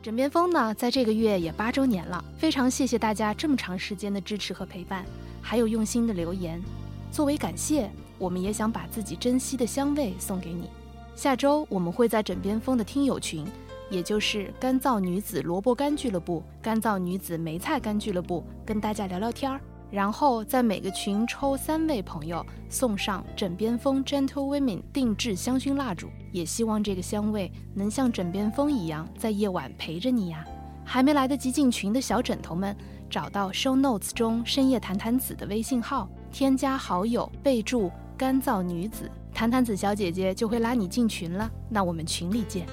枕边风呢，在这个月也八周年了，非常谢谢大家这么长时间的支持和陪伴，还有用心的留言。作为感谢，我们也想把自己珍惜的香味送给你。下周我们会在枕边风的听友群，也就是干燥女子萝卜干俱乐部、干燥女子梅菜干俱乐部，跟大家聊聊天儿。然后在每个群抽三位朋友，送上枕边风 Gentle Women 定制香薰蜡烛。也希望这个香味能像枕边风一样，在夜晚陪着你呀。还没来得及进群的小枕头们，找到 Show Notes 中深夜谈谈子的微信号，添加好友，备注干燥女子，谈谈子小姐姐就会拉你进群了。那我们群里见。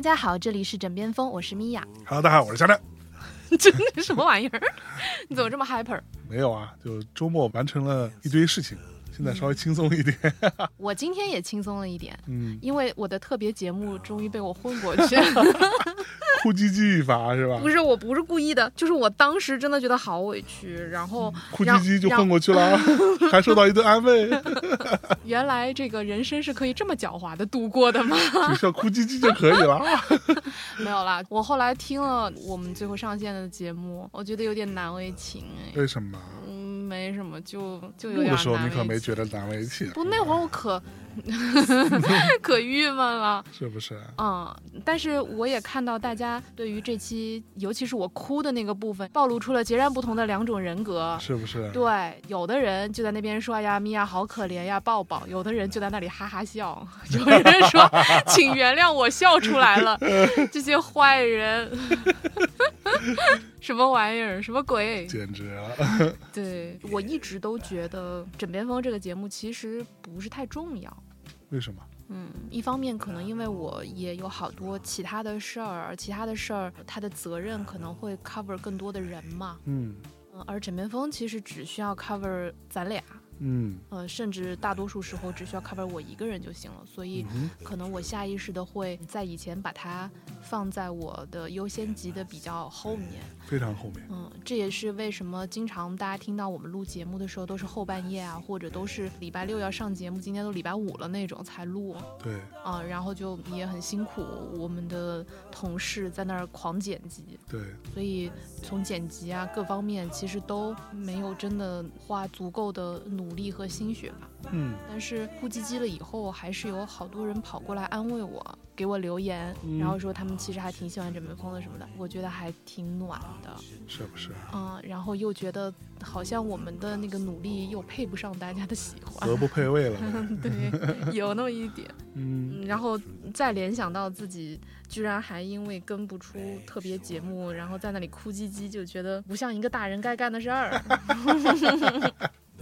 大家好，这里是枕边风，我是米娅。Hello，大家好，我是佳亮。真的什么玩意儿？你怎么这么 hyper？没有啊，就周末完成了一堆事情，现在稍微轻松一点。我今天也轻松了一点，嗯，因为我的特别节目终于被我混过去了。哭唧唧一发是吧不？是，我不是故意的，就是我当时真的觉得好委屈，然后哭唧唧就混过去了，还受到一顿安慰，原来这个人生是可以这么狡猾的度过的吗？只需要哭唧唧就可以了。没有啦，我后来听了我们最后上线的节目，我觉得有点难为情哎。为什么？嗯，没什么，就就有录点的时候你可没觉得难为情，不，那会儿我可 可郁闷了。是不是？嗯，但是我也看到大家对于这期，尤其是我哭的那个部分，暴露出了截然不同的两种人格。是不是？对，有的人就在那边说：“哎呀，米娅好可怜呀，抱抱。”有的人就在那里哈哈笑，有人说：“请原谅我笑出来了。”这些坏人，什么玩意儿？什么鬼？简直了！对我一直都觉得《枕边风》这个节目其实不是太重要。为什么？嗯，一方面可能因为我也有好多其他的事儿，其他的事儿它的责任可能会 cover 更多的人嘛。嗯嗯，而枕边风其实只需要 cover 咱俩，嗯呃，甚至大多数时候只需要 cover 我一个人就行了。所以嗯可能我下意识的会在以前把它放在我的优先级的比较后面。非常后面。嗯，这也是为什么经常大家听到我们录节目的时候都是后半夜啊，或者都是礼拜六要上节目，今天都礼拜五了那种才录。对，啊，然后就也很辛苦，我们的同事在那儿狂剪辑，对，所以从剪辑啊各方面其实都没有真的花足够的努力和心血吧。嗯但是哭唧唧了以后，还是有好多人跑过来安慰我，给我留言，嗯然后说他们其实还挺喜欢枕边风的什么的，我觉得还挺暖的。是不是？嗯，然后又觉得好像我们的那个努力又配不上大家的喜欢德，不配位了。对，有那么一点。嗯，嗯，然后再联想到自己居然还因为跟不出特别节目，然后在那里哭唧唧，就觉得不像一个大人该干的事儿。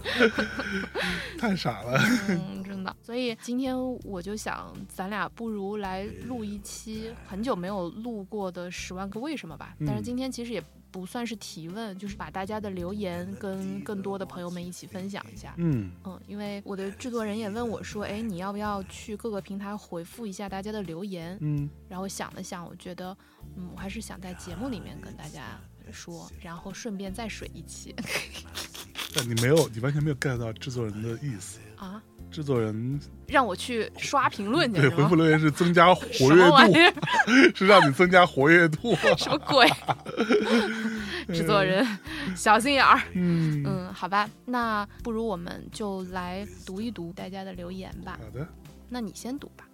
太傻了。嗯，真的。所以今天我就想，咱俩不如来录一期很久没有录过的《十万个为什么》吧。但是嗯今天其实也不算是提问，就是把大家的留言跟更多的朋友们一起分享一下。嗯嗯，因为我的制作人也问我说：“哎，你要不要去各个平台回复一下大家的留言？”嗯，然后想了想，我觉得，嗯，我还是想在节目里面跟大家说，然后顺便再水一期但你没有，你完全没有 get 到制作人的意思。啊，制作人让我去刷评论去对？回复留言是增加活跃？度，是让你增加活跃度。什么鬼？制作人小心眼儿。嗯，嗯，好吧，那不如我们就来读一读大家的留言吧。好的，那你先读吧，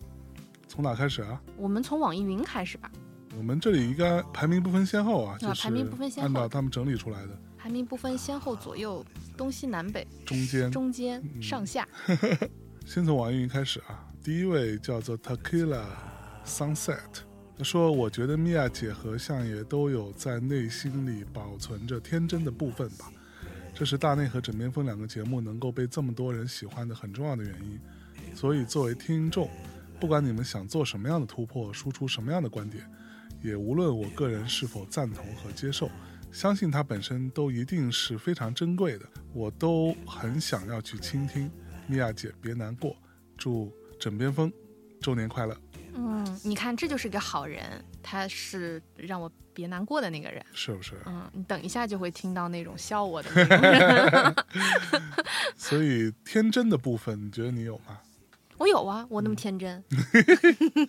从哪开始啊？我们从网易云开始吧，我们这里应该排名不分先后啊，就是啊排名不分先后按照他们整理出来的排名不分先后左右、东西南北、中间。中间、嗯上下。先从网易云开始啊，第一位叫做 Takila Sunset，他说：“我觉得米娅姐和相爷都有在内心里保存着天真的部分吧，这是大内和枕边风两个节目能够被这么多人喜欢的很重要的原因。所以作为听众，不管你们想做什么样的突破，输出什么样的观点，也无论我个人是否赞同和接受，相信它本身都一定是非常珍贵的，我都很想要去倾听。米娅姐别难过，祝枕边风周年快乐，嗯，你看，这就是个好人，他是让我别难过的那个人。是不是？嗯，你等一下就会听到那种笑我的那种人。所以天真的部分，你觉得你有吗？我有啊，我那么天真。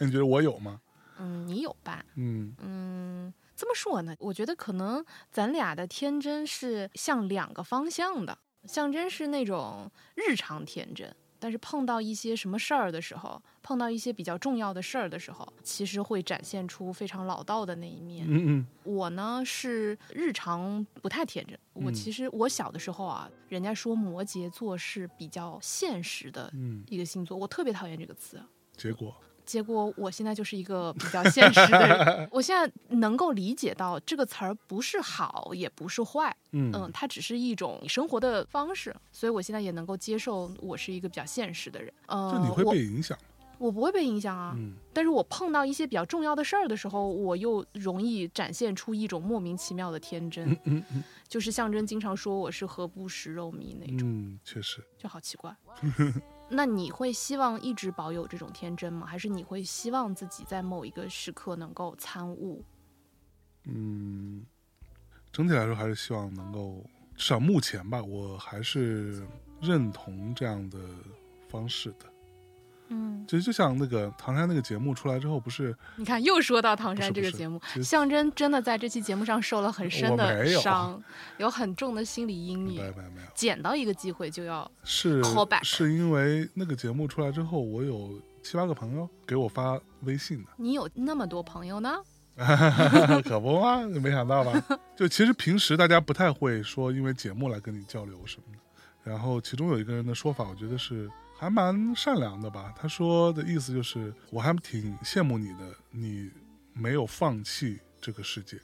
那 你觉得我有吗？嗯，你有吧？嗯嗯，这么说呢，我觉得可能咱俩的天真是向两个方向的。象征是那种日常天真，但是碰到一些什么事儿的时候，碰到一些比较重要的事儿的时候，其实会展现出非常老道的那一面。嗯嗯我呢是日常不太天真，我嗯其实我小的时候啊，人家说摩羯座是比较现实的嗯，一个星座，我特别讨厌这个词。结果结果我现在就是一个比较现实的人，我现在能够理解到这个词儿不是好，也不是坏，嗯嗯，它只是一种你生活的方式，所以我现在也能够接受我是一个比较现实的人。呃，就你会被影响。我不会被影响啊，嗯但是我碰到一些比较重要的事儿的时候，我又容易展现出一种莫名其妙的天真，嗯嗯就是象征经常说我是何不食肉糜那种，嗯，确实。就好奇怪。那你会希望一直保有这种天真吗？还是你会希望自己在某一个时刻能够参悟？嗯，整体来说还是希望能够，至少目前吧，我还是认同这样的方式的。嗯，其实就像那个唐山那个节目出来之后，不是你看又说到唐山这个节目，象征真的在这期节目上受了很深的伤，有很重的心理阴影。没有没有没有，捡到一个机会就要，是 Call back 是因为那个节目出来之后，我有七八个朋友给我发微信的，你有那么多朋友呢？可不嘛，你没想到吧？就其实平时大家不太会说因为节目来跟你交流什么的。然后其中有一个人的说法，我觉得是还蛮善良的吧。他说的意思就是，我还挺羡慕你的，你没有放弃这个世界。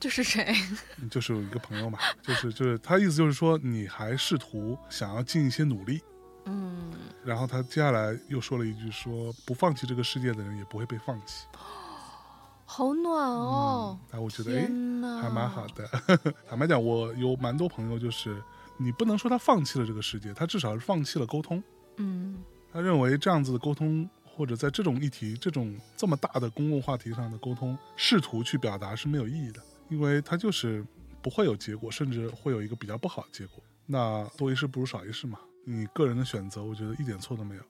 这是谁？就是有一个朋友嘛，就是就是他意思就是说，你还试图想要尽一些努力。嗯，然后他接下来又说了一句说，不放弃这个世界的人也不会被放弃。好暖哦！那我觉得哎，还蛮好。的。坦白讲，我有蛮多朋友，就是你不能说他放弃了这个世界，他至少是放弃了沟通。嗯他认为这样子的沟通，或者在这种议题、这种这么大的公共话题上的沟通，试图去表达是没有意义的，因为他就是不会有结果，甚至会有一个比较不好的结果。那多一事不如少一事嘛，你个人的选择，我觉得一点错都没有，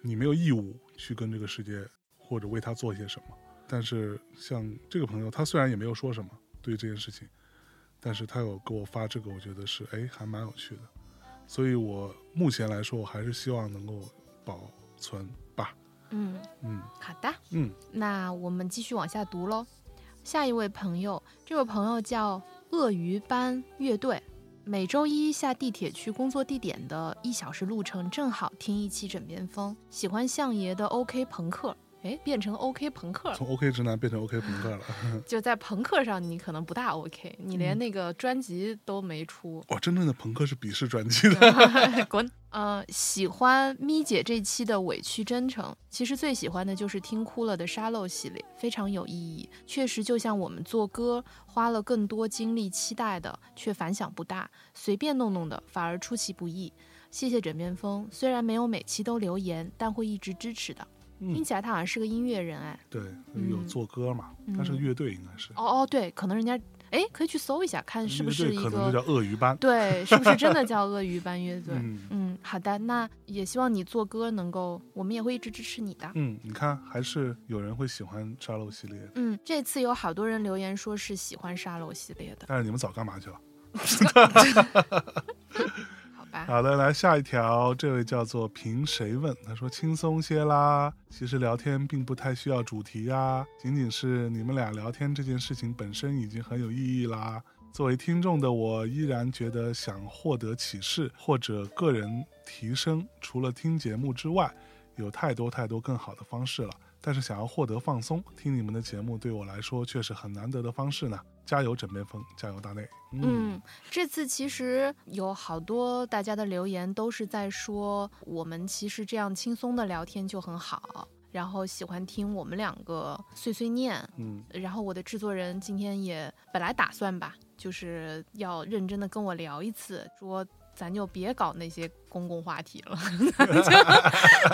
你没有义务去跟这个世界或者为他做些什么。但是像这个朋友，他虽然也没有说什么对于这件事情，但是他有给我发这个，我觉得是哎还蛮有趣的。所以我目前来说，我还是希望能够保存吧。嗯，嗯好的。嗯，那我们继续往下读喽。下一位朋友，这位朋友叫鳄鱼班乐队。每周一下地铁去工作地点的一小时路程，正好听一期枕边风。喜欢相爷的 OK 朋克，哎，变成 OK 朋克了。从 OK 直男变成 OK 朋克了。就在朋克上，你可能不大 OK，你嗯连那个专辑都没出。哇，真正的朋克是鄙视专辑的。滚！呃，喜欢咪姐这期的委屈真诚，其实最喜欢的就是听哭了的沙漏系列，非常有意义。确实，就像我们做歌花了更多精力期待的，却反响不大，随便弄弄的反而出其不意。谢谢枕边风，虽然没有每期都留言，但会一直支持的。听嗯，起来他好像是个音乐人哎。对，嗯有做歌嘛，他是个乐队，应该是。哦哦，对，可能人家哎可以去搜一下，看是不是一队可能就个叫鳄鱼班。对，是不是真的叫鳄鱼班 乐队？嗯嗯，好的，那也希望你做歌能够，我们也会一直支持你的。嗯，你看，还是有人会喜欢沙漏系列的。嗯，这次有好多人留言说是喜欢沙漏系列的，但是你们早干嘛去了？好？的，来下一条，这位叫做凭谁问，他说轻松些啦。其实聊天并不太需要主题呀，仅仅是你们俩聊天这件事情本身已经很有意义啦。作为听众的我，依然觉得想获得启示或者个人提升，除了听节目之外，有太多太多更好的方式了。但是想要获得放松，听你们的节目对我来说却是很难得的方式呢。加油，枕边风，加油，大内。嗯，这次其实有好多大家的留言都是在说，我们其实这样轻松的聊天就很好。然后喜欢听我们两个碎碎念。嗯然后我的制作人今天也本来打算吧，就是要认真的跟我聊一次，说咱就别搞那些公共话题了，咱 就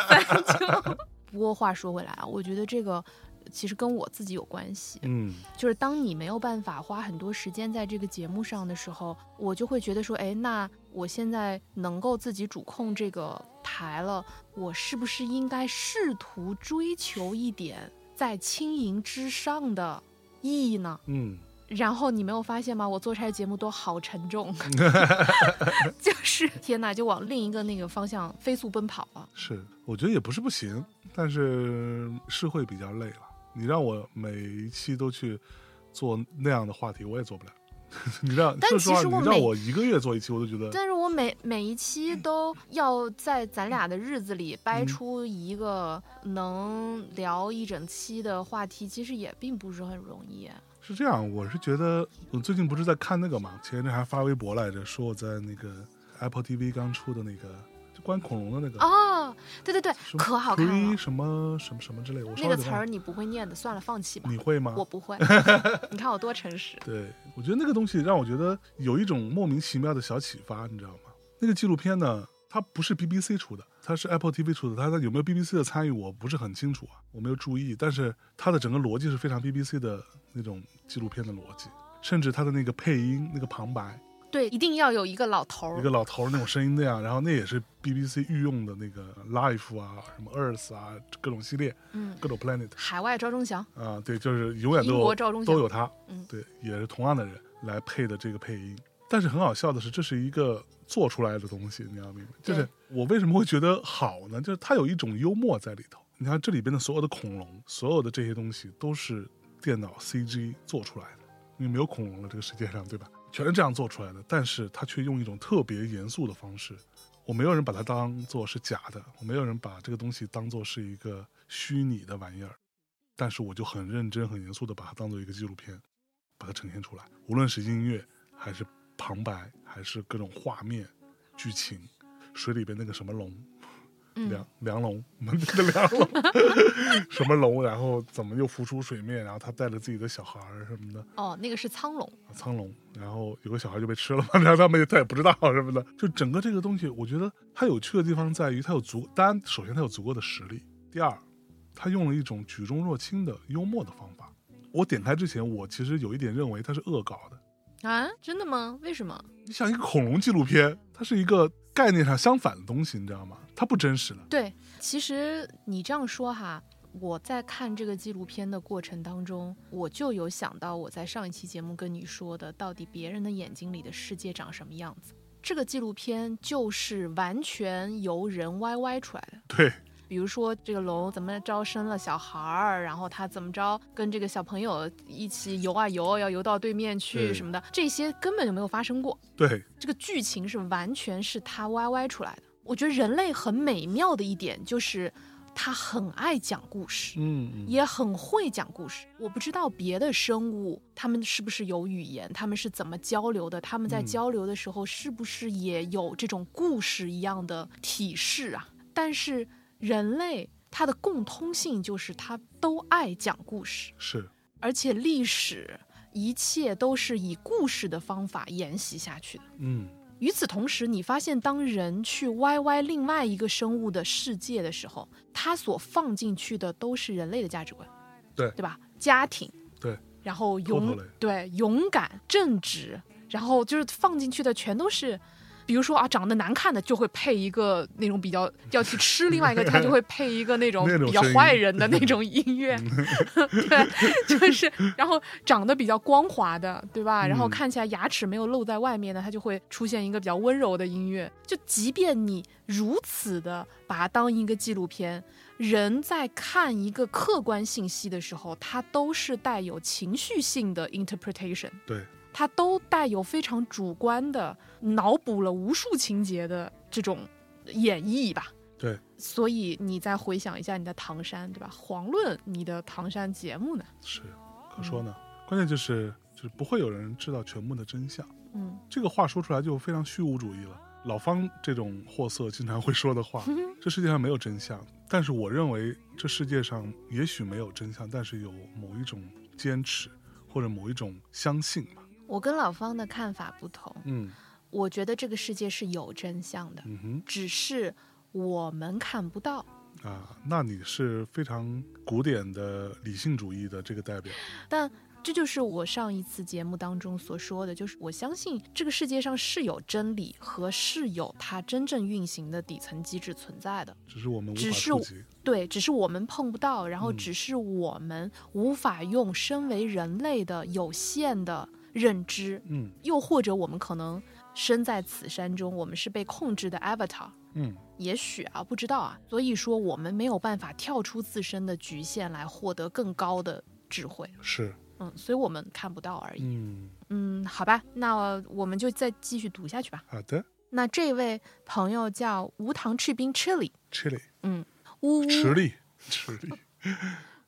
咱就。不过话说回来啊，我觉得这个其实跟我自己有关系。嗯就是当你没有办法花很多时间在这个节目上的时候，我就会觉得说，哎，那我现在能够自己主控这个台了，我是不是应该试图追求一点在轻盈之上的意义呢？嗯，然后你没有发现吗？我做出来的节目都好沉重，就是天哪，就往另一个那个方向飞速奔跑了。是，我觉得也不是不行，但是是会比较累了。你让我每一期都去做那样的话题，我也做不了。你让但其实我每你让我一个月做一期，我都觉得但是我每每一期都要在咱俩的日子里掰嗯出一个能聊一整期的话题，其实也并不是很容易。是这样。我是觉得，我最近不是在看那个嘛，前一阵还发微博来着，说我在那个 Apple TV 刚出的那个就关恐龙的那个哦，对对对，可好看了。什么什么什么之类，我稍那个词儿你不会念的，算了，放弃吧你。会吗？我不会，你看我多诚实。对，我觉得那个东西让我觉得有一种莫名其妙的小启发，你知道吗？那个纪录片呢，它不是 BBC 出的，它是 Apple TV 出的，它有没有 BBC 的参与我不是很清楚啊，我没有注意。但是它的整个逻辑是非常 BBC 的那种纪录片的逻辑，甚至它的那个配音、那个旁白，对，一定要有一个老头儿。一个老头儿那种声音那样，然后那也是 BBC 御用的那个 Life 啊、什么 Earth 啊各种系列、嗯，各种 Planet 海外赵忠祥，啊，对，就是永远都英有国赵忠祥都有他，嗯对，也是同样的人来配的这个配音。但是很好笑的是，这是一个做出来的东西，你要明白，就是我为什么会觉得好呢？就是它有一种幽默在里头。你看这里边的所有的恐龙，所有的这些东西都是电脑 CG 做出来的，因为没有恐龙了这个世界上，对吧？全是这样做出来的，但是它却用一种特别严肃的方式。我没有人把它当做是假的，我没有人把这个东西当做是一个虚拟的玩意儿，但是我就很认真、很严肃的把它当做一个纪录片，把它呈现出来。无论是音乐，还是旁白，还是各种画面、剧情，水里边那个什么龙，梁梁龙，那个梁龙，什么龙，然后怎么又浮出水面，然后他带着自己的小孩儿什么的，哦，那个是苍龙。苍龙，然后有个小孩就被吃了嘛，然后他们也他也不知道什么的，就整个这个东西，我觉得它有趣的地方在于它有足，当然首先它有足够的实力，第二，他用了一种举重若轻的幽默的方法。我点开之前，我其实有一点认为它是恶搞的。啊，真的吗？为什么？你想一个恐龙纪录片，它是一个概念上相反的东西，你知道吗？它不真实了。对，其实你这样说哈，我在看这个纪录片的过程当中，我就有想到我在上一期节目跟你说的，到底别人的眼睛里的世界长什么样子。这个纪录片就是完全由人 YY 出来的。对，比如说这个龙怎么着生了小孩儿，然后他怎么着跟这个小朋友一起游啊游，要游到对面去什么的，这些根本就没有发生过。对，这个剧情是完全是他 YY 出来的。我觉得人类很美妙的一点就是，他很爱讲故事，嗯，嗯也很会讲故事。我不知道别的生物他们是不是有语言，他们是怎么交流的，他们在嗯交流的时候是不是也有这种故事一样的体式啊？但是人类它的共通性就是它都爱讲故事。是，而且历史一切都是以故事的方法沿袭下去的。嗯，与此同时，你发现当人去歪歪另外一个生物的世界的时候，他所放进去的都是人类的价值观，对对吧？家庭，对，然后勇对勇敢、正直，然后就是放进去的全都是。比如说啊，长得难看的就会配一个那种比较 要去吃另外一个，他就会配一个那种比较坏人的那种音乐，对，就是然后长得比较光滑的，对吧？然后嗯看起来牙齿没有露在外面的，他就会出现一个比较温柔的音乐。就即便你如此的把它当一个纪录片，人在看一个客观信息的时候，它都是带有情绪性的 interpretation。对，它都带有非常主观的脑补了无数情节的这种演绎吧。对，所以你再回想一下你的唐山，对吧？遑论你的唐山节目呢。是，可说呢。关键就是，就是不会有人知道全部的真相。嗯，这个话说出来就非常虚无主义了。老方这种货色经常会说的话，这世界上没有真相，但是我认为这世界上也许没有真相，但是有某一种坚持或者某一种相信吧。我跟老方的看法不同，嗯我觉得这个世界是有真相的，嗯哼只是我们看不到。啊，那你是非常古典的理性主义的这个代表。但这就是我上一次节目当中所说的，就是我相信这个世界上是有真理和是有它真正运行的底层机制存在的。只是我们无只是法触及。对，只是我们碰不到，然后嗯只是我们无法用身为人类的有限的认知，嗯。又或者我们可能身在此山中，我们是被控制的 avatar。嗯。也许啊，不知道啊，所以说我们没有办法跳出自身的局限来获得更高的智慧，是。嗯，所以我们看不到而已。嗯。嗯，好吧，那我们就再继续读下去吧。好的。那这位朋友叫无糖赤冰 Chili，Chili 嗯，呜呜。吃力吃力。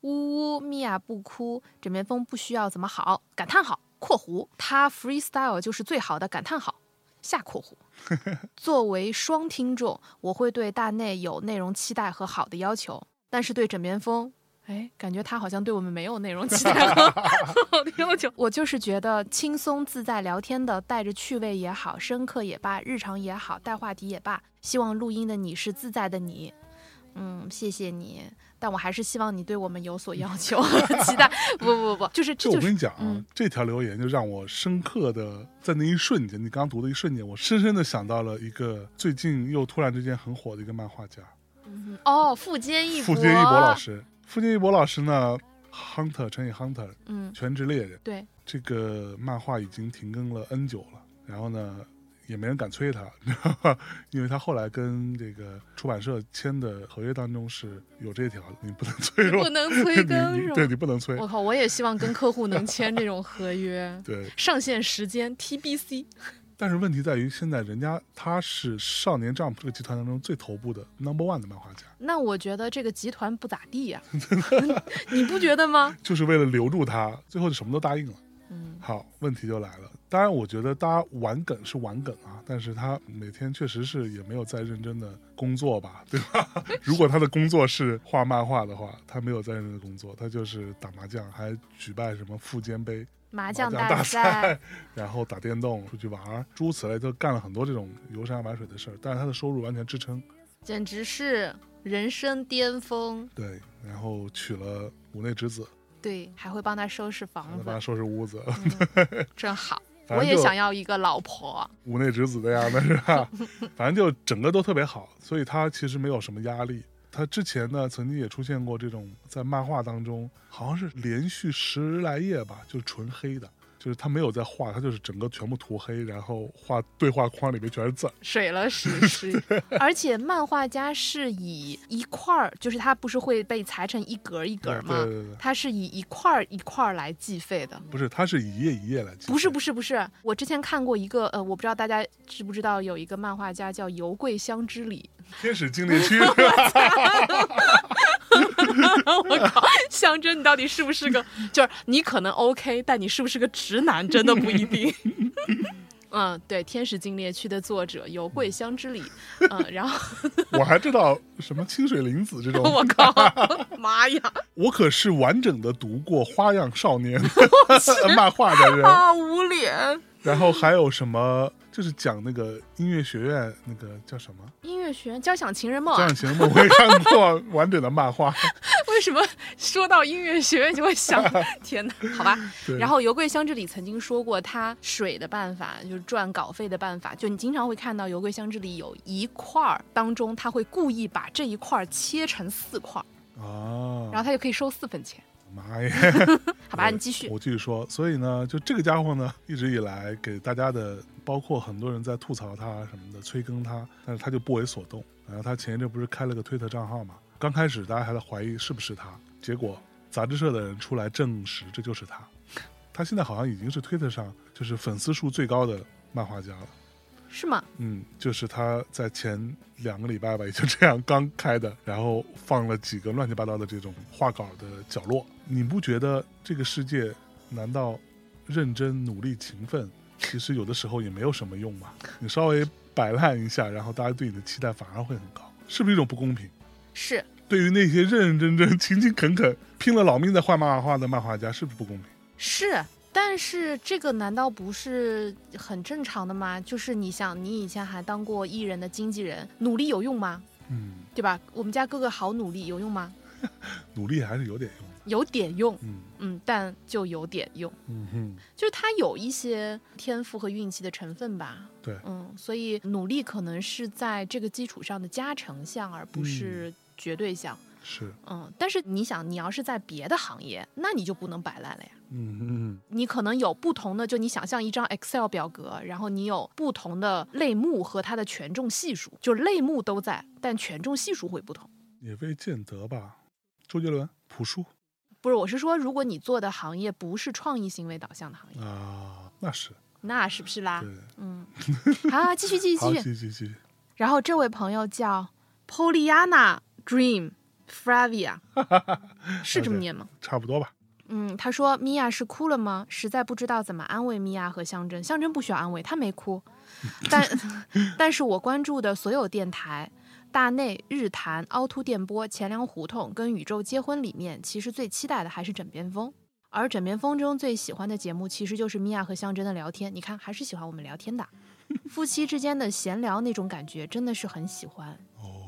呜呜，米娅不哭，枕边风不需要怎么好，感叹号（括弧他 freestyle 就是最好的感叹号）下括弧。作为双听众，我会对大内有内容期待和好的要求，但是对枕边风。哎，感觉他好像对我们没有内容期待和 好的要求。我就是觉得轻松自在聊天的，带着趣味也好，深刻也罢，日常也好，带话题也罢，希望录音的你是自在的你。嗯，谢谢你，但我还是希望你对我们有所要求和期待。不不不不，就是这就是我跟你讲啊，嗯这条留言就让我深刻的在那一瞬间，你刚刚读的一瞬间，我深深的想到了一个最近又突然之间很火的一个漫画家，嗯哦，富坚义博，富坚义博老，师。富坚义博老师呢，Hunter 乘以 Hunter 嗯，全职猎人对，这个漫画已经停更了 N 久了，然后呢。也没人敢催他，你知道吧？因为他后来跟这个出版社签的合约当中是有这条，你不能催我，不能催更你你对？你不能催，我靠，我也希望跟客户能签这种合约，对。上线时间 TBC。但是问题在于，现在人家他是少年 Jump 这个集团当中最头部的 Number One 的漫画家，那我觉得这个集团不咋地呀、你不觉得吗？就是为了留住他，最后就什么都答应了。嗯，好，问题就来了。当然，我觉得大家玩梗是玩梗啊，但是他每天确实是也没有在认真的工作吧，对吧？如果他的工作是画漫画的话，他没有在认真的工作，他就是打麻将，还举办什么富坚杯麻麻将将大赛，然后打电动、出去玩儿，诸如此类，都干了很多这种游山玩水的事儿。但是他的收入完全支撑。简直是人生巅峰。对，然后娶了五内之子，对，还会帮他收拾房子，帮他收拾屋子，真好。我也想要一个老婆。五内之子那样的是吧？反正就整个都特别好，所以他其实没有什么压力。他之前呢，曾经也出现过这种在漫画当中，好像是连续十来页吧，就是纯黑的，就是他没有在画，他就是整个全部涂黑，然后画对话框里面全是字。水了是 是，而且漫画家是以一块儿，就是他不是会被裁成一格一格吗？对对对，他是以一块儿一块儿来计费的。不是，他是一页一页来计。不是不是不是，我之前看过一个，呃，我不知道大家知不知道，有一个漫画家叫油桂香之里。天使精灵区，我靠，香真，你到底是不是个？就是你可能 OK，但你是不是个直男，真的不一定。嗯，对，《天使禁猎区》的作者有桂香之里，嗯，然后我还知道什么清水玲子这种。我靠，妈呀，我可是完整的读过《花样少年》漫画的人，啊，无脸！然后还有什么，就是讲那个音乐学院那个叫什么音乐学院交响情人梦《交啊响，情人梦》，我也看过完整的漫画。为什么说到音乐学院就会想？天哪，好吧。然后油桂香这里曾经说过，他水的办法就是赚稿费的办法，就你经常会看到油桂香这里有一块儿当中，他会故意把这一块儿切成四块儿，啊，然后他就可以收四分钱。妈耶！好吧，你继续。我继续说，所以呢，就这个家伙呢，一直以来给大家的，包括很多人在吐槽他什么的，催更他，但是他就不为所动。然后他前一阵不是开了个推特账号嘛？刚开始大家还在怀疑是不是他，结果杂志社的人出来证实这就是他。他现在好像已经是推特上就是粉丝数最高的漫画家了。是吗？嗯，就是他在前两个礼拜吧，也就这样刚开的，然后放了几个乱七八糟的这种画稿的角落。你不觉得这个世界难道认真努力勤奋，其实有的时候也没有什么用吗？你稍微摆烂一下，然后大家对你的期待反而会很高，是不是一种不公平？是，对于那些认认真真、勤勤恳恳、拼了老命在画漫画的漫画家，是不是不公平？是，但是这个难道不是很正常的吗？就是你想，你以前还当过艺人的经纪人，努力有用吗？嗯，对吧？我们家哥哥好努力，有用吗？努力还是有点用。有点用，嗯嗯，但就有点用，嗯哼，就是他有一些天赋和运气的成分吧。对，嗯，所以努力可能是在这个基础上的加成项，而不是绝对项。是，嗯，但是你想，你要是在别的行业，那你就不能摆烂了呀。嗯嗯你可能有不同的，就你想象一张 Excel 表格，然后你有不同的类目和它的权重系数，就类目都在，但权重系数会不同。也未见得吧。周杰伦、朴树不是，我是说，如果你做的行业不是创意行为导向的行业，啊，那是那是不是啦？对。嗯，好，继续继续，继续。继续继续。然后这位朋友叫 Poliana Dream Fravia，是这么念吗？差不多吧。嗯，他说米娅是哭了吗？实在不知道怎么安慰米娅和象征。象征不需要安慰，他没哭。但但是我关注的所有电台，大内、日坛、凹凸电波、钱粮胡同跟宇宙结婚里面，其实最期待的还是枕边风。而枕边风中最喜欢的节目，其实就是米娅和象征的聊天。你看，还是喜欢我们聊天的，夫妻之间的闲聊那种感觉，真的是很喜欢。哦，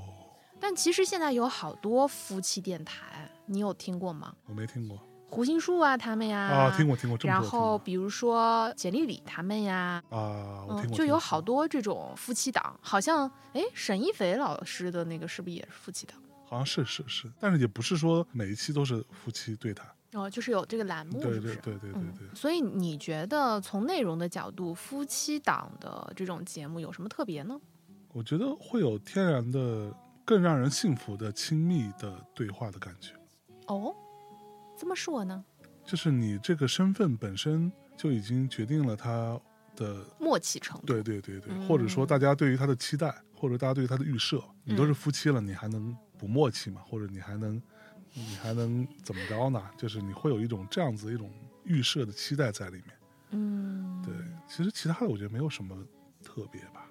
但其实现在有好多夫妻电台，你有听过吗？我没听过胡心树啊，他们呀，啊，听过听过，然后比如说简丽丽他们呀，啊，我听嗯，过，就有好多这种夫妻档，好像哎，沈一菲老师的那个是不是也是夫妻档？好像是是是，但是也不是说每一期都是夫妻对谈。哦，就是有这个栏目，对是不是？对对对对嗯对，所以你觉得从内容的角度，夫妻档的这种节目有什么特别呢？我觉得会有天然的、更让人幸福的亲密的对话的感觉。哦，这么说呢？就是你这个身份本身就已经决定了他的，默契程度，对对对对，嗯或者说大家对于他的期待，或者大家对于他的预设，你都是夫妻了，你还能不默契吗？或者你还能，你还能怎么着呢？就是你会有一种这样子一种预设的期待在里面。嗯，对，其实其他的我觉得没有什么特别吧。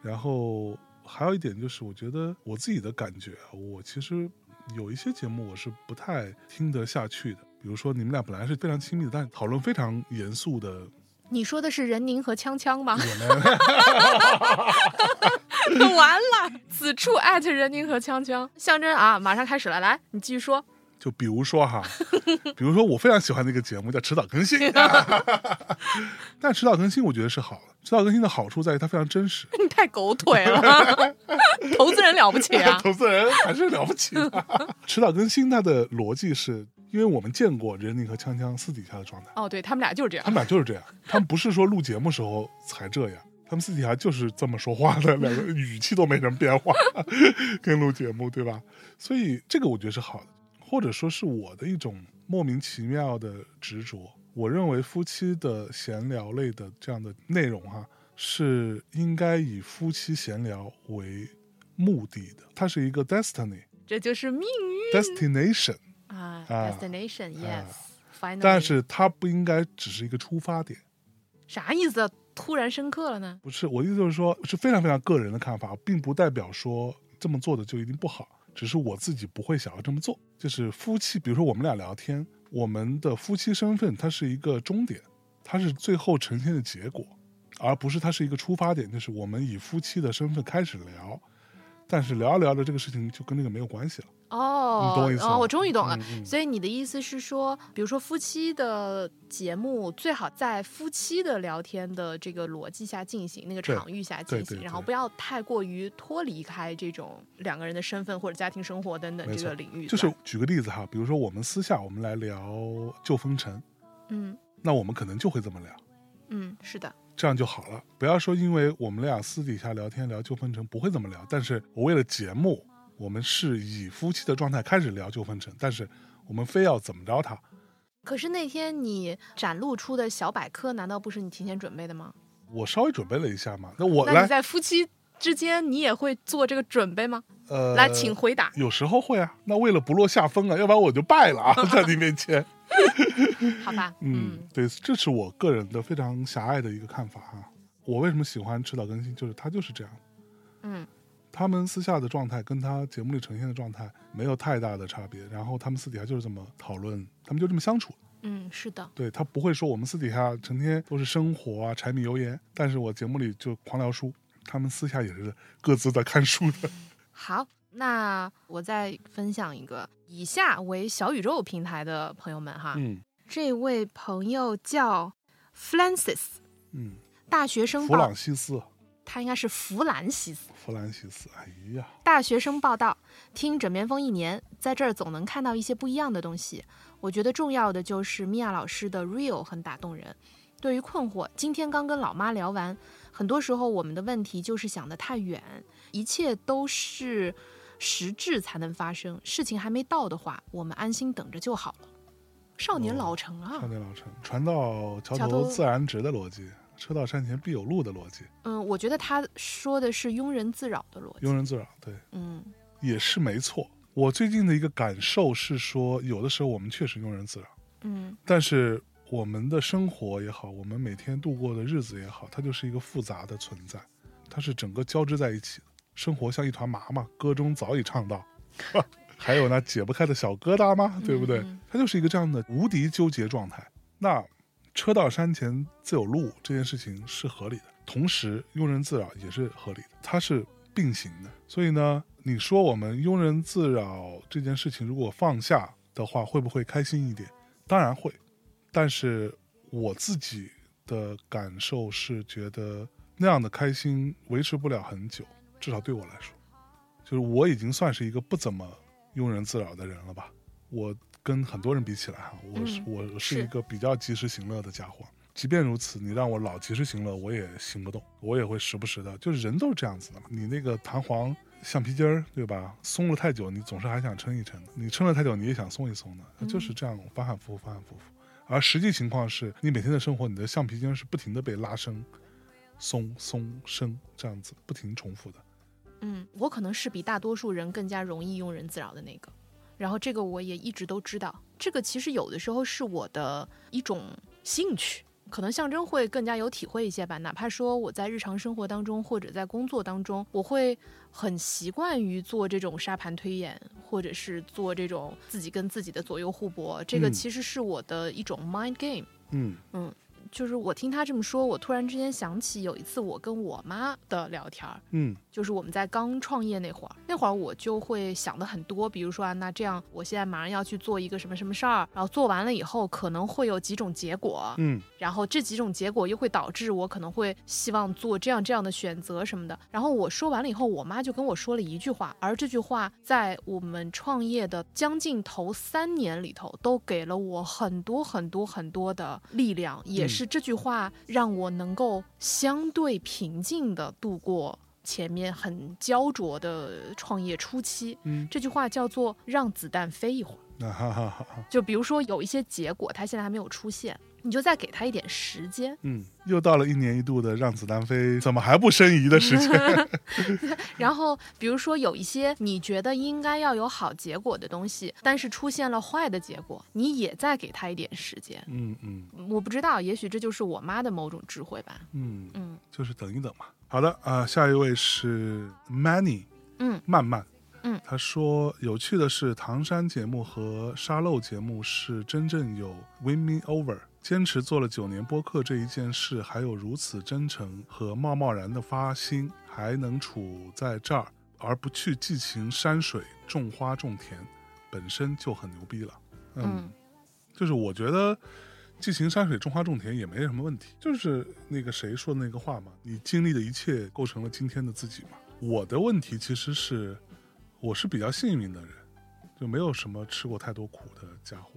然后还有一点就是，我觉得我自己的感觉啊，我其实有一些节目我是不太听得下去的。比如说你们俩本来是非常亲密的，但讨论非常严肃的，你说的是任宁和锵锵吗？我们 完了，此处艾特任宁和锵锵，象征啊，马上开始了，来，你继续说。就比如说哈，比如说我非常喜欢的一个节目叫《迟早更新》，但迟早更新我觉得是好的。迟早更新的好处在于它非常真实，你太狗腿了，投资人了不起啊！投资人还是了不起的。迟早更新它的逻辑是，因为我们见过任宁和锵锵私底下的状态，哦，对他们俩就是这样他。们俩就是这样，他们不是说录节目时候才这样，他们私底下就是这么说话的，两个语气都没什么变化，跟录节目对吧？所以这个我觉得是好的，或者说是我的一种莫名其妙的执着。我认为夫妻的闲聊类的这样的内容哈、是应该以夫妻闲聊为目的的，它是一个 destiny 这就是命运 destination，啊啊！Destination yes，finally。但是它不应该只是一个出发点。啥意思？突然深刻了呢？不是，我的意思就是说，是非常非常个人的看法，并不代表说这么做的就一定不好，只是我自己不会想要这么做。就是夫妻，比如说我们俩聊天，我们的夫妻身份它是一个终点，它是最后呈现的结果，而不是它是一个出发点，就是我们以夫妻的身份开始聊，但是聊着聊着这个事情就跟那个没有关系了。哦，你懂我意思吗哦，我终于懂了。所以你的意思是说，比如说夫妻的节目最好在夫妻的聊天的这个逻辑下进行，那个场域下进行，然后不要太过于脱离开这种两个人的身份或者家庭生活等等这个领域。就是举个例子哈，比如说我们私下我们来聊旧风尘，嗯那我们可能就会这么聊。嗯，是的，这样就好了。不要说因为我们俩私底下聊天聊旧风尘不会这么聊，但是我为了节目，我们是以夫妻的状态开始聊旧风尘，但是我们非要怎么着他？可是那天你展露出的小百科，难道不是你提前准备的吗？我稍微准备了一下嘛，那我那你来在夫妻之间，你也会做这个准备吗？呃，来，请回答。有时候会啊，那为了不落下风啊，要不然我就败了啊，在你面前。好吧，嗯，对，这是我个人的非常狭隘的一个看法哈。我为什么喜欢迟早更新，就是他就是这样。嗯他们私下的状态跟他节目里呈现的状态没有太大的差别，然后他们私底下就是这么讨论，他们就这么相处。嗯，是的，对他不会说我们私底下成天都是生活啊、柴米油盐，但是我节目里就狂聊书，他们私下也是各自在看书的。好，那我再分享一个，以下为小宇宙平台的朋友们哈，嗯这位朋友叫 Francis，嗯，大学生弗朗西斯，他应该是弗兰西斯。弗兰西斯，哎呀，大学生报道，听枕边风一年，在这儿总能看到一些不一样的东西。我觉得重要的就是米娅老师的 real 很打动人。对于困惑，今天刚跟老妈聊完，很多时候我们的问题就是想得太远，一切都是实质才能发生。事情还没到的话，我们安心等着就好了。少年哦老成啊，少年老成，船到桥头自然直的逻辑，车到山前必有路的逻辑，嗯，我觉得他说的是庸人自扰的逻辑。庸人自扰，对，嗯也是没错。我最近的一个感受是说，有的时候我们确实庸人自扰，嗯但是我们的生活也好，我们每天度过的日子也好，它就是一个复杂的存在，它是整个交织在一起的。生活像一团麻嘛，歌中早已唱到。还有那解不开的小疙瘩吗？对不对嗯？它就是一个这样的无敌纠结状态。那车到山前自有路这件事情是合理的，同时庸人自扰也是合理的，它是并行的。所以呢，你说我们庸人自扰这件事情如果放下的话，会不会开心一点？当然会，但是我自己的感受是觉得那样的开心维持不了很久，至少对我来说，就是我已经算是一个不怎么庸人自扰的人了吧。我跟很多人比起来哈，我是、嗯我是是一个比较及时行乐的家伙。即便如此，你让我老及时行乐，我也行不动，我也会时不时的，就是人都是这样子的嘛。你那个弹簧橡皮筋儿，对吧？松了太久，你总是还想撑一撑的；你撑了太久，你也想松一松的，它就是这样反反复复，反反复复。而实际情况是你每天的生活，你的橡皮筋是不停的被拉伸、松、松、伸，这样子不停重复的。嗯，我可能是比大多数人更加容易庸人自扰的那个，然后这个我也一直都知道，这个其实有的时候是我的一种兴趣。可能象征会更加有体会一些吧，哪怕说我在日常生活当中或者在工作当中，我会很习惯于做这种沙盘推演，或者是做这种自己跟自己的左右互搏，这个嗯。其实是我的一种 mind game。嗯。嗯就是我听他这么说，我突然之间想起有一次我跟我妈的聊天儿，嗯。就是我们在刚创业那会儿，那会儿我就会想的很多，比如说啊，那这样我现在马上要去做一个什么什么事儿，然后做完了以后可能会有几种结果，嗯。然后这几种结果又会导致我可能会希望做这样这样的选择什么的。然后我说完了以后，我妈就跟我说了一句话，而这句话在我们创业的将近头三年里头，都给了我很多很多很多的力量，也嗯是这句话让我能够相对平静的度过。前面很焦灼的创业初期，嗯，这句话叫做“让子弹飞一会儿”。就比如说有一些结果，它现在还没有出现，你就再给他一点时间。嗯，又到了一年一度的让子弹飞，怎么还不申遗的时间？然后，比如说有一些你觉得应该要有好结果的东西，但是出现了坏的结果，你也再给他一点时间。嗯嗯我不知道，也许这就是我妈的某种智慧吧。嗯，嗯就是等一等嘛。好的啊、下一位是 Manny，嗯慢慢，嗯他说有趣的是，唐山节目和沙漏节目是真正有 win me over。坚持做了九年播客这一件事，还有如此真诚和贸贸然的发心，还能处在这儿，而不去寄情山水、种花种田，本身就很牛逼了。嗯就是我觉得寄情山水、种花种田也没什么问题，就是那个谁说的那个话嘛，你经历的一切构成了今天的自己嘛。我的问题其实是，我是比较幸运的人，就没有什么吃过太多苦的家伙。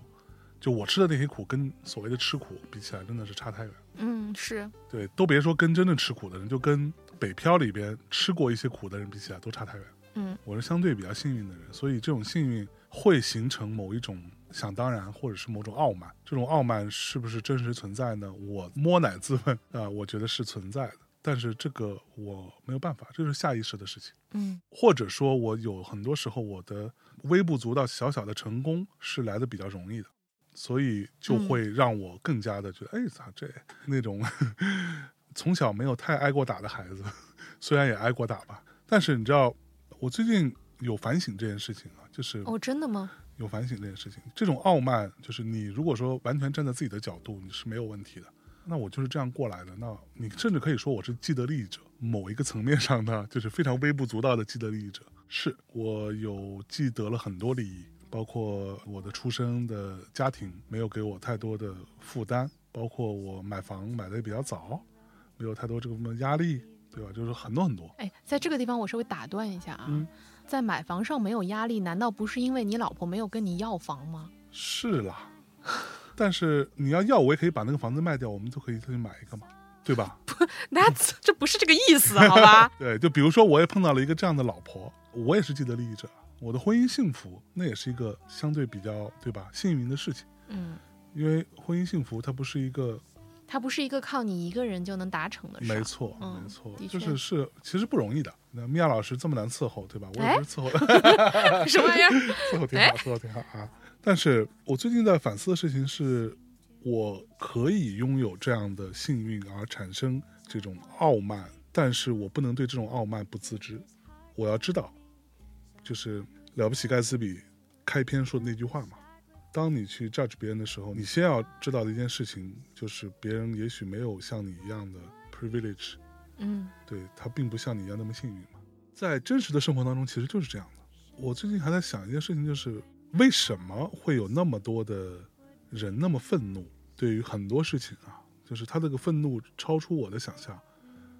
就我吃的那些苦，跟所谓的吃苦比起来，真的是差太远。嗯，是，对，都别说跟真正吃苦的人，就跟北漂里边吃过一些苦的人比起来，都差太远。嗯我是相对比较幸运的人，所以这种幸运会形成某一种想当然，或者是某种傲慢。这种傲慢是不是真实存在呢？我摸奶自问啊、我觉得是存在的。但是这个我没有办法，这是下意识的事情，嗯或者说，我有很多时候我的微不足道、小小的成功是来的比较容易的，所以就会让我更加的觉得，哎，咋这那种 从小没有太挨过打的孩子，虽然也挨过打吧，但是你知道，我最近有反省这件事情啊，就是哦，真的吗？有反省这件事情。这种傲慢，就是你如果说完全站在自己的角度，你是没有问题的。那我就是这样过来的。那你甚至可以说我是既得利益者，某一个层面上呢，就是非常微不足道的既得利益者。是我有既得了很多利益，包括我的出生的家庭没有给我太多的负担，包括我买房买的也比较早，没有太多这个什么压力，对吧？就是很多很多。哎，在这个地方我稍微打断一下啊，嗯在买房上没有压力，难道不是因为你老婆没有跟你要房吗？是啦，但是你要要，我也可以把那个房子卖掉，我们就可以再去买一个嘛，对吧？不，那这不是这个意思，好吧？对，就比如说我也碰到了一个这样的老婆，我也是既得利益者，我的婚姻幸福，那也是一个相对比较对吧幸运的事情，嗯，因为婚姻幸福它不是一个它不是一个靠你一个人就能达成的事。没错，嗯没错，就是是其实不容易的。那米娅老师这么难伺候，对吧？我也哎不是伺候的，什么玩意儿？伺候挺好，伺候挺好啊。但是我最近在反思的事情是，我可以拥有这样的幸运而产生这种傲慢，但是我不能对这种傲慢不自知。我要知道，就是了不起盖茨比开篇说的那句话嘛。当你去 judge 别人的时候，你先要知道的一件事情就是，别人也许没有像你一样的 privilege，嗯对他并不像你一样那么幸运嘛。在真实的生活当中，其实就是这样的。我最近还在想一件事情，就是为什么会有那么多的人那么愤怒？对于很多事情啊，就是他这个愤怒超出我的想象，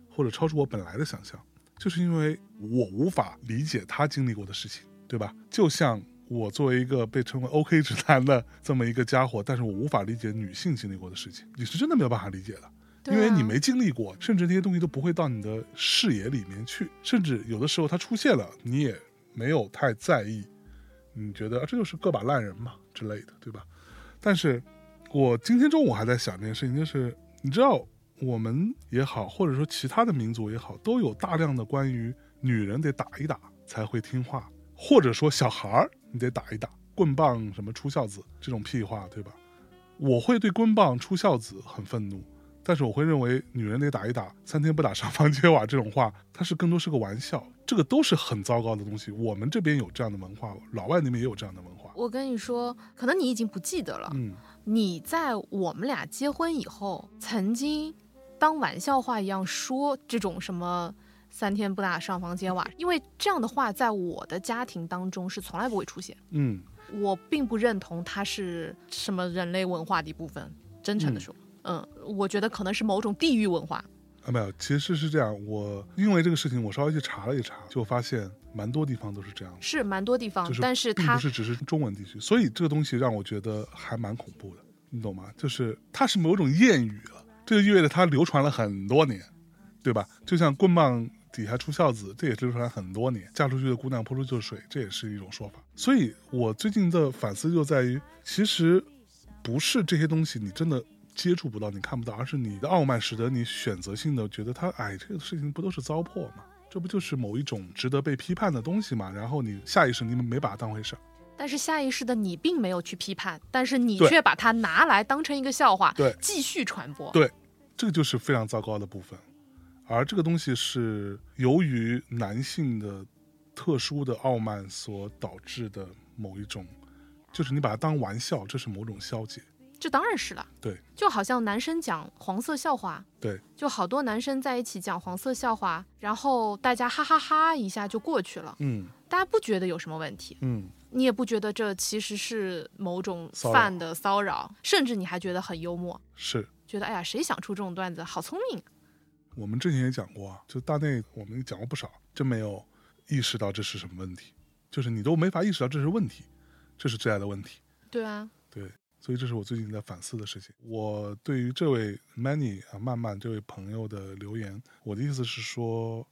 或者超出我本来的想象，就是因为我无法理解他经历过的事情，对吧？就像我作为一个被称为 OK 直男的这么一个家伙，但是我无法理解女性经历过的事情，你是真的没有办法理解的。因为你没经历过，甚至那些东西都不会到你的视野里面去，甚至有的时候它出现了，你也没有太在意，你觉得啊这就是个把烂人嘛之类的，对吧？但是我今天中午还在想这件事情，就是你知道我们也好，或者说其他的民族也好，都有大量的关于女人得打一打才会听话，或者说小孩儿你得打一打，棍棒什么出孝子这种屁话，对吧？我会对棍棒出孝子很愤怒，但是我会认为女人得打一打，三天不打上房揭瓦这种话，它是更多是个玩笑，这个都是很糟糕的东西。我们这边有这样的文化，老外那边也有这样的文化。我跟你说，可能你已经不记得了。嗯，你在我们俩结婚以后，曾经当玩笑话一样说这种什么三天不打上房揭瓦，因为这样的话在我的家庭当中是从来不会出现。嗯，我并不认同它是什么人类文化的一部分。真诚的说，嗯我觉得可能是某种地域文化。啊，没有，其实是这样。我因为这个事情，我稍微去查了一查，就发现蛮多地方都是这样的，是蛮多地方，就是但是它并不是只是中文地区，所以这个东西让我觉得还蛮恐怖的，你懂吗？就是它是某种谚语了，这就意味着它流传了很多年，对吧？就像棍棒底下出孝子，这也是流传很多年，嫁出去的姑娘泼出去的水，这也是一种说法。所以我最近的反思就在于，其实不是这些东西你真的接触不到，你看不到，而是你的傲慢使得你选择性的觉得它，哎，这个事情不都是糟粕吗？这不就是某一种值得被批判的东西吗？然后你下意识你们没把它当回事儿，但是下意识的你并没有去批判，但是你却把它拿来当成一个笑话，对继续传播。对，这个就是非常糟糕的部分。而这个东西是由于男性的特殊的傲慢所导致的某一种，就是你把它当玩笑，这是某种消解。这当然是了。对，就好像男生讲黄色笑话，对，就好多男生在一起讲黄色笑话，然后大家哈哈哈一下就过去了，嗯大家不觉得有什么问题，嗯，你也不觉得这其实是某种骚扰犯的骚扰，甚至你还觉得很幽默，是觉得哎呀，谁想出这种段子，好聪明。我们之前也讲过啊，就大内我们讲过不少，真没有意识到这是什么问题，就是你都没法意识到这是问题，这是最爱的问题。对啊，对，所以这是我最近在反思的事情。我对于这位 Many 啊曼曼这位朋友的留言，我的意思是说，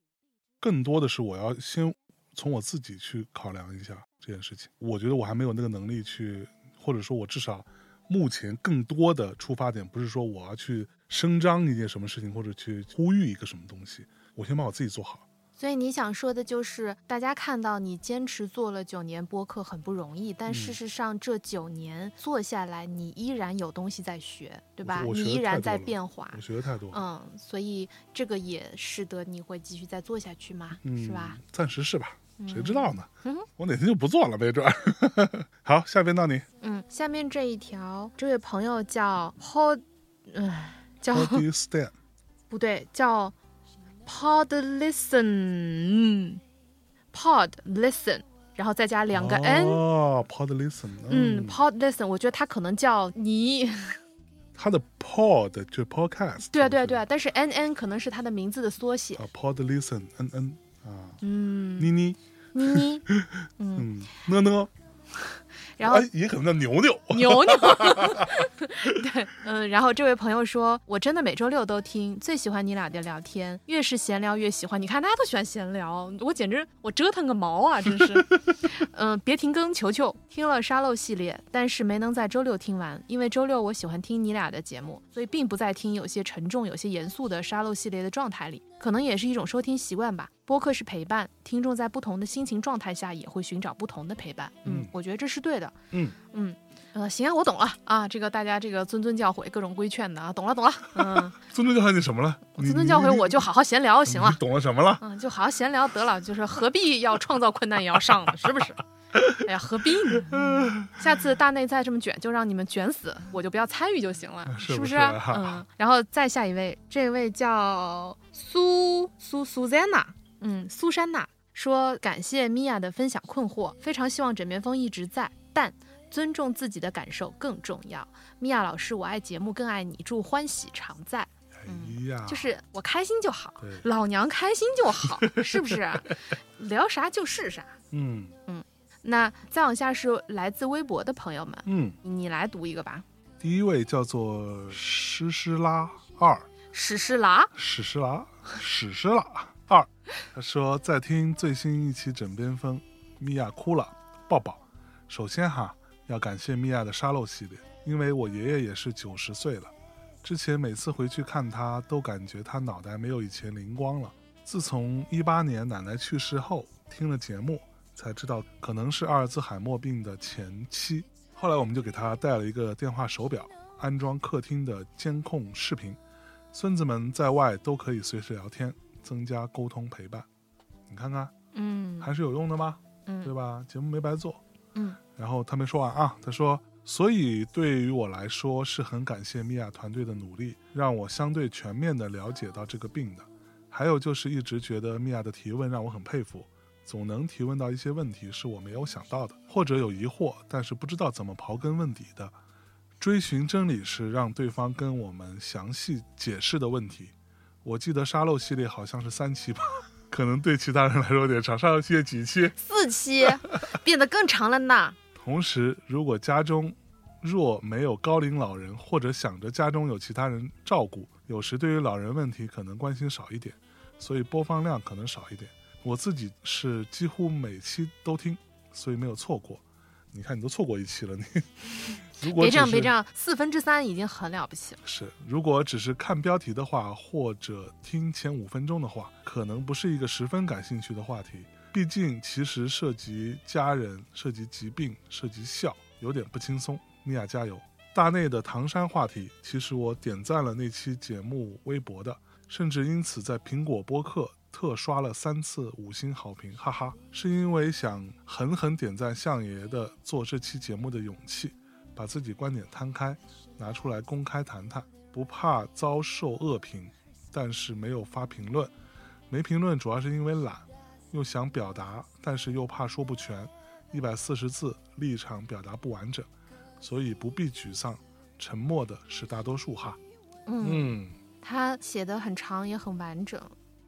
更多的是我要先从我自己去考量一下这件事情。我觉得我还没有那个能力去，或者说我至少目前更多的出发点不是说我要去声张一件什么事情，或者去呼吁一个什么东西，我先把我自己做好。所以你想说的就是，大家看到你坚持做了九年播客很不容易，但嗯事实上这九年做下来，你依然有东西在学，对吧？你依然在变化我。学的太多了，嗯，所以这个也使得你会继续再做下去嘛，嗯，是吧？？暂时是吧？谁知道呢？嗯我哪天就不做了，没准儿。好，下边到你嗯，下面这一条，这位朋友叫 Pod，嗯、叫 How do you stand？不对，叫 Pod Listen，嗯，Pod Listen，然后再加两个 N，、哦，Pod Listen，嗯，Pod Listen，我觉得它可能叫你，它的 Pod 就是 Podcast，对啊，对啊，对啊，但是 N N 可能是它的名字的缩写，啊，Pod Listen，N N 啊，嗯，妮妮，妮妮，嗯，呢呢，然后哎，也可能叫牛牛，牛牛，对，嗯，然后这位朋友说，我真的每周六都听，最喜欢你俩的聊天，越是闲聊越喜欢。你看大家都喜欢闲聊，我简直我折腾个毛啊，真是。嗯，别停更，求求！听了沙漏系列，但是没能在周六听完，因为周六我喜欢听你俩的节目，所以并不在听有些沉重、有些严肃的沙漏系列的状态里，可能也是一种收听习惯吧。播客是陪伴，听众在不同的心情状态下也会寻找不同的陪伴。嗯嗯，我觉得这是对的。嗯嗯，呃，行啊，我懂了啊，这个大家这个谆谆教诲，各种规劝的啊，懂了懂了，嗯，谆谆教诲你什么了？你谆谆教诲我就好好闲聊就行了，懂了什么了？嗯，就好好闲聊得了，就是何必要创造困难也要上呢，是不是？哎呀，何必呢？嗯下次大内再这么卷，就让你们卷死，我就不要参与就行了，是不不是嗯，然后再下一位，这位叫苏苏苏珊娜，嗯，苏珊娜说感谢米娅的分享困惑，非常希望枕边风一直在，但。尊重自己的感受更重要。米娅老师，我爱节目，更爱你，祝欢喜常在。哎呀，就是我开心就好，老娘开心就好，是不是？聊啥就是啥。嗯嗯那再往下是来自微博的朋友们，嗯，你来读一个吧。第一位叫做诗诗拉二，史诗拉，史诗拉，史诗拉二，他说在听最新一期《枕边风》，米娅哭了，抱抱。首先哈，要感谢米娅的沙漏系列，因为我爷爷也是九十岁了，之前每次回去看他，都感觉他脑袋没有以前灵光了。自从一八年奶奶去世后，听了节目才知道可能是阿尔兹海默病的前期。后来我们就给他带了一个电话手表，安装客厅的监控视频，孙子们在外都可以随时聊天，增加沟通陪伴。你看看嗯还是有用的吗？对嗯吧？节目没白做。嗯然后他没说完啊，他说，所以对于我来说是很感谢米娅团队的努力，让我相对全面的了解到这个病的。还有就是一直觉得米娅的提问让我很佩服，总能提问到一些问题是我没有想到的，或者有疑惑但是不知道怎么刨根问底的。追寻真理是让对方跟我们详细解释的问题。我记得沙漏系列好像是三期吧，可能对其他人来说有点长。沙漏系列几期？四期变得更长了呢。同时，如果家中若没有高龄老人，或者想着家中有其他人照顾，有时对于老人问题可能关心少一点，所以播放量可能少一点。我自己是几乎每期都听，所以没有错过。你看，你都错过一期了，你 如果别这样，别这样，四分之三已经很了不起了。是，如果只是看标题的话，或者听前五分钟的话，可能不是一个十分感兴趣的话题。毕竟，其实涉及家人、涉及疾病、涉及笑，有点不轻松。米娅加油！大内的唐山话题，其实我点赞了那期节目微博的，甚至因此在苹果播客特刷了三次五星好评，哈哈！是因为想狠狠点赞相爷的做这期节目的勇气，把自己观点摊开，拿出来公开谈谈，不怕遭受恶评，但是没有发评论。没评论主要是因为懒，又想表达，但是又怕说不全，一百四十字立场表达不完整，所以不必沮丧，沉默的是大多数哈。嗯，嗯他写的很长也很完整。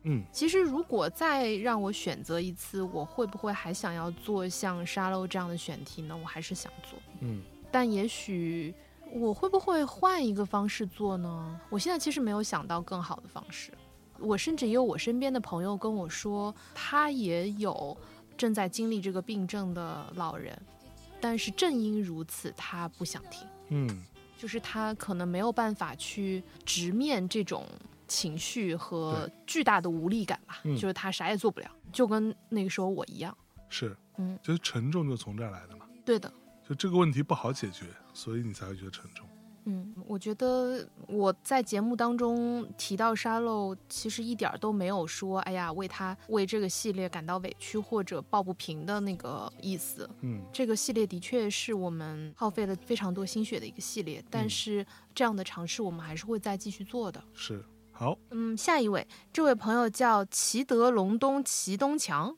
嗯其实如果再让我选择一次，我会不会还想要做像沙漏这样的选题呢？我还是想做，嗯但也许我会不会换一个方式做呢？我现在其实没有想到更好的方式。我甚至也有我身边的朋友跟我说，他也有正在经历这个病症的老人，但是正因如此，他不想听。嗯就是他可能没有办法去直面这种情绪和巨大的无力感吧，嗯就是他啥也做不了，就跟那个时候我一样。是，嗯，就是沉重就从这儿来的嘛。对的，就这个问题不好解决，所以你才会觉得沉重。嗯，我觉得我在节目当中提到沙漏，其实一点儿都没有说，哎呀，为他为这个系列感到委屈或者抱不平的那个意思。嗯这个系列的确是我们耗费了非常多心血的一个系列，但是这样的尝试我们还是会再继续做的。是好，嗯，下一位，这位朋友叫齐德隆东齐东强，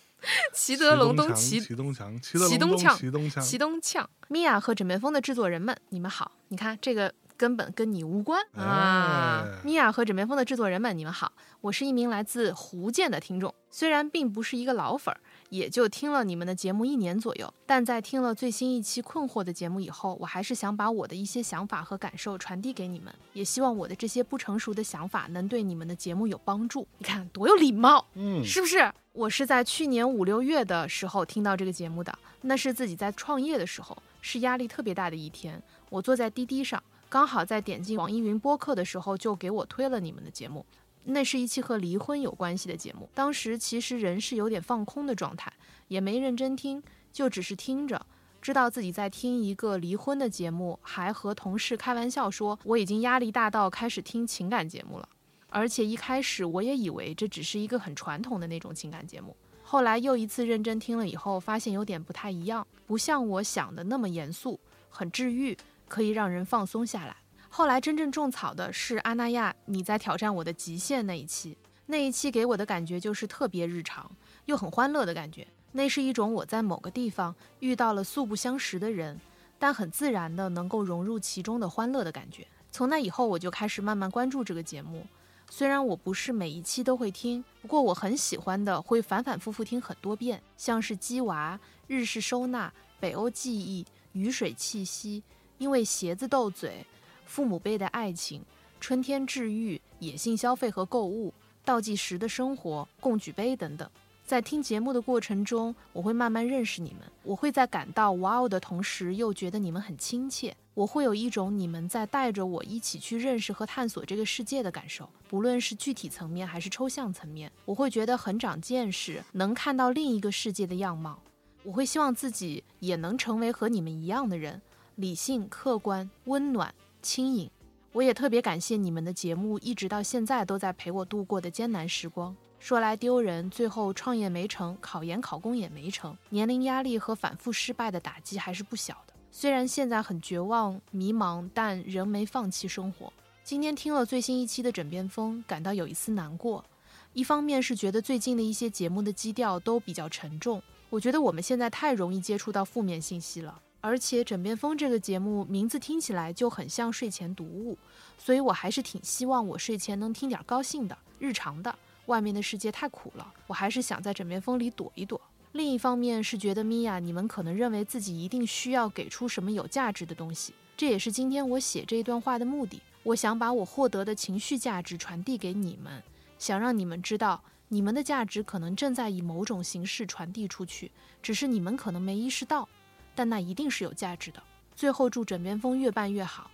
齐德隆东齐齐东强，齐德隆东齐东强齐东强，齐东呛，米娅和枕边风的制作人们，你们好！你看这个根本跟你无关啊哎！米娅和枕边风的制作人们，你们好！我是一名来自福建的听众，虽然并不是一个老粉儿，也就听了你们的节目一年左右，但在听了最新一期困惑的节目以后，我还是想把我的一些想法和感受传递给你们，也希望我的这些不成熟的想法能对你们的节目有帮助。你看多有礼貌！嗯，是不是？我是在去年五六月的时候听到这个节目的，那是自己在创业的时候，是压力特别大的一天。我坐在滴滴上，刚好在点进网易云播客的时候，就给我推了你们的节目。那是一期和离婚有关系的节目，当时其实人是有点放空的状态，也没认真听，就只是听着，知道自己在听一个离婚的节目，还和同事开玩笑说我已经压力大到开始听情感节目了。而且一开始我也以为这只是一个很传统的那种情感节目，后来又一次认真听了以后，发现有点不太一样，不像我想的那么严肃，很治愈，可以让人放松下来。后来真正种草的是阿那亚，你在挑战我的极限那一期，那一期给我的感觉就是特别日常，又很欢乐的感觉。那是一种我在某个地方遇到了素不相识的人，但很自然的能够融入其中的欢乐的感觉。从那以后，我就开始慢慢关注这个节目。虽然我不是每一期都会听，不过我很喜欢的，会反反复复听很多遍，像是鸡娃、日式收纳、北欧记忆、雨水气息、因为鞋子斗嘴、父母辈的爱情、春天治愈、野性消费和购物、倒计时的生活、共举杯等等。在听节目的过程中，我会慢慢认识你们，我会在感到哇哦的同时，又觉得你们很亲切。我会有一种你们在带着我一起去认识和探索这个世界的感受，不论是具体层面还是抽象层面，我会觉得很长见识，能看到另一个世界的样貌。我会希望自己也能成为和你们一样的人，理性、客观、温暖、轻盈。我也特别感谢你们的节目，一直到现在都在陪我度过的艰难时光。说来丢人，最后创业没成，考研考公也没成，年龄压力和反复失败的打击还是不小的。虽然现在很绝望、迷茫，但仍没放弃生活。今天听了最新一期的枕边风，感到有一丝难过。一方面是觉得最近的一些节目的基调都比较沉重，我觉得我们现在太容易接触到负面信息了。而且《枕边风》这个节目名字听起来就很像睡前读物，所以我还是挺希望我睡前能听点高兴的、日常的。外面的世界太苦了，我还是想在枕边风里躲一躲。另一方面是觉得米娅，你们可能认为自己一定需要给出什么有价值的东西，这也是今天我写这一段话的目的。我想把我获得的情绪价值传递给你们，想让你们知道，你们的价值可能正在以某种形式传递出去，只是你们可能没意识到，但那一定是有价值的。最后祝枕边风越办越好，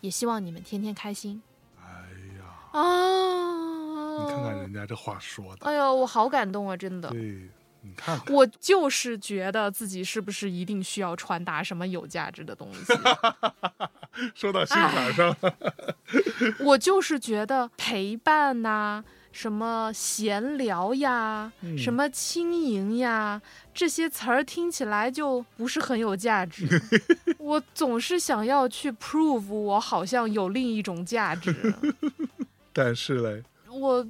也希望你们天天开心哎呀，啊！你看看人家这话说的，哎呦，我好感动啊！真的，对，你看看，我就是觉得自己是不是一定需要传达什么有价值的东西？说到心坎上了，我就是觉得陪伴呐、什么闲聊呀、嗯。什么轻盈呀，这些词儿听起来就不是很有价值。我总是想要去 prove 我好像有另一种价值，但是嘞，我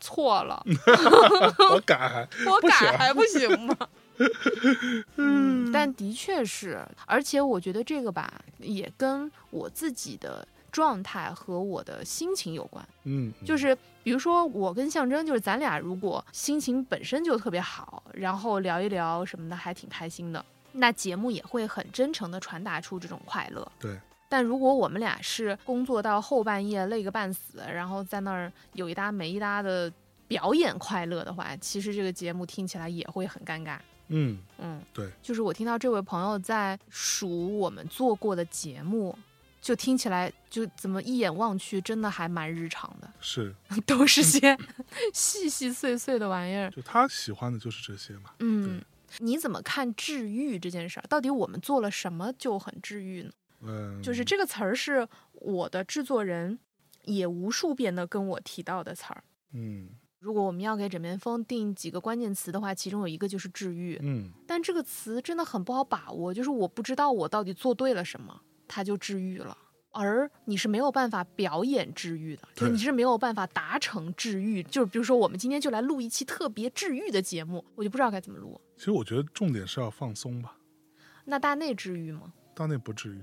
错了，我改，我改还不行吗？嗯，但的确是，而且我觉得这个吧，也跟我自己的状态和我的心情有关。嗯，就是比如说我跟象征，就是咱俩如果心情本身就特别好，然后聊一聊什么的，还挺开心的，那节目也会很真诚的传达出这种快乐。对。但如果我们俩是工作到后半夜累个半死，然后在那儿有一搭没一搭的表演快乐的话，其实这个节目听起来也会很尴尬。嗯，嗯，对，就是我听到这位朋友在数我们做过的节目，就听起来就怎么一眼望去，真的还蛮日常的，是，都是些 细细碎碎的玩意儿。就他喜欢的就是这些嘛，嗯，你怎么看治愈这件事儿？到底我们做了什么就很治愈呢？嗯，就是这个词儿是我的制作人也无数遍的跟我提到的词儿。嗯如果我们要给枕边风定几个关键词的话，其中有一个就是治愈。嗯但这个词真的很不好把握，就是我不知道我到底做对了什么，它就治愈了。而你是没有办法表演治愈的，就是你是没有办法达成治愈。就是比如说，我们今天就来录一期特别治愈的节目，我就不知道该怎么录。其实我觉得重点是要放松吧，那大内治愈吗？大内不至于，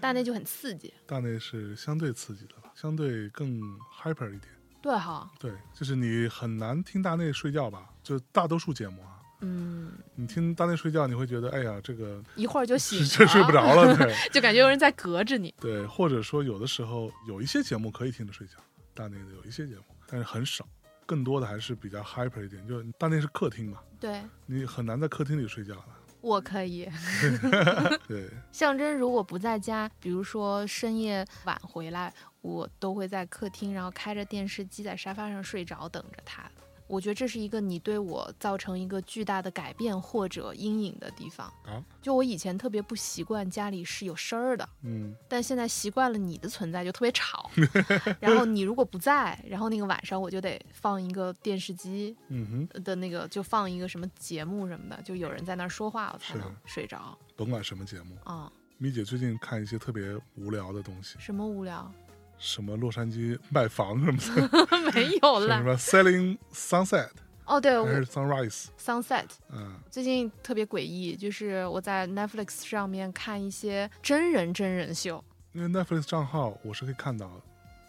大内就很刺激，大内是相对刺激的吧，相对更 hyper 一点。对哈，对，就是你很难听大内睡觉吧，就大多数节目啊，嗯，你听大内睡觉，你会觉得哎呀，这个一会儿就醒是了，这睡不着了，对 就感觉有人在隔着你。对，或者说有的时候有一些节目可以听着睡觉，大内的有一些节目，但是很少，更多的还是比较 hyper 一点，就大内是客厅嘛，对你很难在客厅里睡觉的。我可以。对，象征如果不在家，比如说深夜晚回来，我都会在客厅，然后开着电视机在沙发上睡着，等着他。我觉得这是一个你对我造成一个巨大的改变或者阴影的地方。啊，就我以前特别不习惯家里是有声儿的，嗯但现在习惯了你的存在，就特别吵。然后你如果不在，然后那个晚上我就得放一个电视机嗯哼，的那个，就放一个什么节目什么的，就有人在那儿说话，我才能睡着。甭管什么节目，啊、咪姐最近看一些特别无聊的东西，什么无聊？什么洛杉矶卖房什么的，没有了。什么 Selling Sunset 哦，对，我还是 Sunrise，Sunset。嗯。最近特别诡异，就是我在 Netflix 上面看一些真人真人秀，因为 Netflix 账号我是可以看到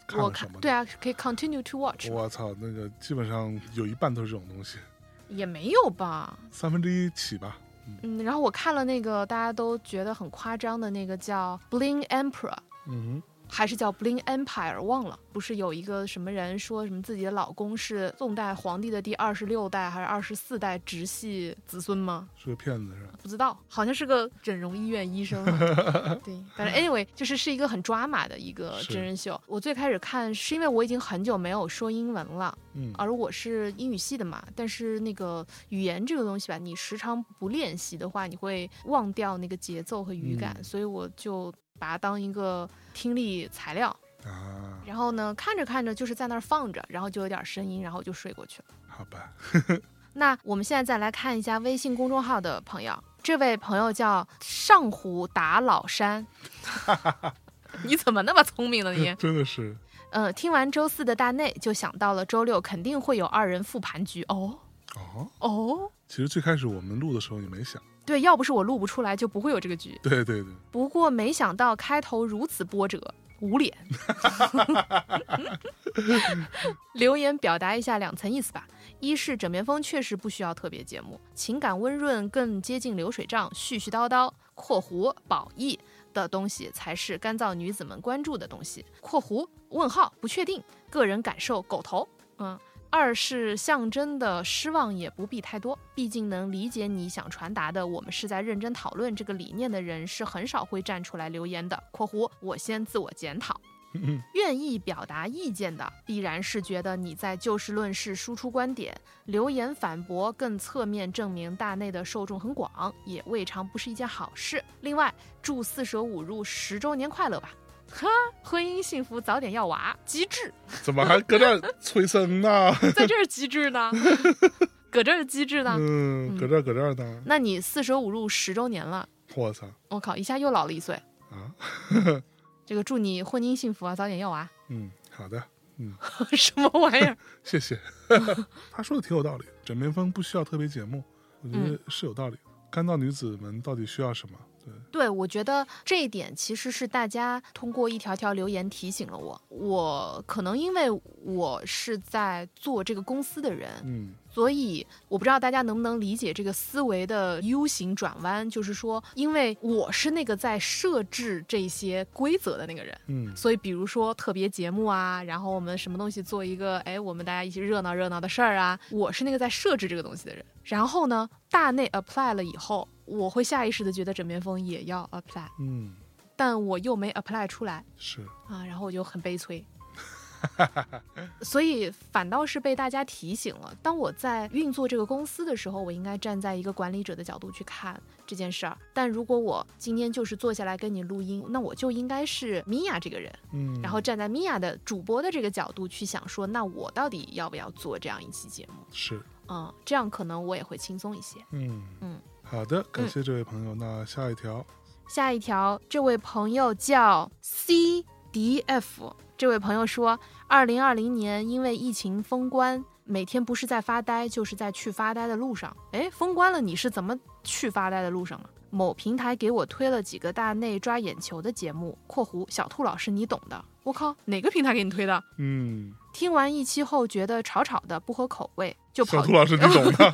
看我。看对啊，可以 continue to watch，我操，那个基本上有一半都是这种东西，也没有吧。三分之一起吧。嗯，然后我看了那个大家都觉得很夸张的那个叫 Bling Emperor，嗯还是叫 Bling Empire，忘了。不是有一个什么人说什么自己的老公是宋代皇帝的第二十六代还是二十四代直系子孙吗？是个骗子是吧？不知道，好像是个整容医院医生啊。对，反正 anyway 就是是一个很抓马的一个真人秀。我最开始看是因为我已经很久没有说英文了，嗯而我是英语系的嘛。但是那个语言这个东西吧，你时常不练习的话，你会忘掉那个节奏和语感，嗯所以我就把它当一个听力材料。啊，然后呢，看着看着就是在那儿放着，然后就有点声音，然后就睡过去了。好吧，那我们现在再来看一下微信公众号的朋友，这位朋友叫上湖打老山。你怎么那么聪明呢你？真的是呃，听完周四的大内，就想到了周六肯定会有二人复盘局哦哦。哦。其实最开始我们录的时候也没想，对，要不是我录不出来，就不会有这个局。对对对，不过没想到开头如此波折，捂脸。留言表达一下两层意思吧：一是枕边风确实不需要特别节目，情感温润更接近流水账，絮絮叨叨（括弧褒义）的东西才是干燥女子们关注的东西（括弧问号不确定，个人感受狗头）。嗯。二是象征的失望也不必太多，毕竟能理解你想传达的，我们是在认真讨论这个理念的人是很少会站出来留言的。（括弧我先自我检讨）愿意表达意见的，必然是觉得你在就事论事输出观点，留言反驳更侧面证明大内的受众很广，也未尝不是一件好事。另外，祝四舍五入十周年快乐吧！哈，婚姻幸福，早点要娃，机智，怎么还搁这儿催生呢？在这儿机智呢，搁这儿机智呢。嗯，搁这儿搁这儿呢。那你四舍五入十周年了，我操我靠，一下又老了一岁。啊！这个祝你婚姻幸福啊，早点要娃，嗯，好的，嗯 什么玩意儿？谢谢。他说的挺有道理，枕边风不需要特别节目，我觉嗯得是有道理的。干燥女子们到底需要什么？对，我觉得这一点其实是大家通过一条条留言提醒了我。我可能因为我是在做这个公司的人，嗯所以我不知道大家能不能理解这个思维的 U 型转弯，就是说，因为我是那个在设置这些规则的那个人。嗯所以，比如说特别节目啊，然后我们什么东西做一个，哎，我们大家一起热闹热闹的事儿啊，我是那个在设置这个东西的人。然后呢，大内 apply 了以后，我会下意识的觉得枕边风也要 apply，嗯，但我又没 apply 出来是啊，然后我就很悲催。所以反倒是被大家提醒了。当我在运作这个公司的时候，我应该站在一个管理者的角度去看这件事儿。但如果我今天就是坐下来跟你录音，那我就应该是米娅这个人，嗯，然后站在米娅的主播的这个角度去想说，那我到底要不要做这样一期节目？是，嗯，这样可能我也会轻松一些。嗯嗯，好的，感谢这位朋友。那下一条，下一条，这位朋友叫 CDF，这位朋友说，二零二零年因为疫情封关，每天不是在发呆，就是在去发呆的路上。哎，封关了，你是怎么去发呆的路上了？某平台给我推了几个大内抓眼球的节目（括弧小兔老师你懂的）。我靠，哪个平台给你推的？嗯，听完一期后觉得吵吵的，不合口味，就跑小兔老师，你懂的。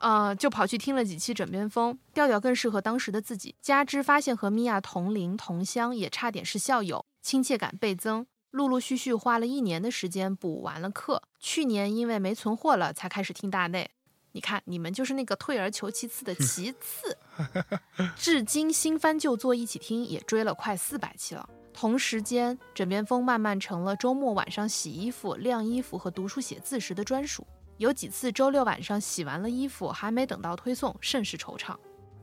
呃，就跑去听了几期《枕边风》，调调更适合当时的自己。加之发现和米娅同龄同乡，也差点是校友，亲切感倍增。陆陆续续花了一年的时间补完了课。去年因为没存货了，才开始听大内。你看，你们就是那个退而求其次的其次。至今新番旧作一起听，也追了快四百期了。同时间，枕边风慢慢成了周末晚上洗衣服、晾衣服和读书写字时的专属。有几次周六晚上洗完了衣服，还没等到推送，甚是惆怅。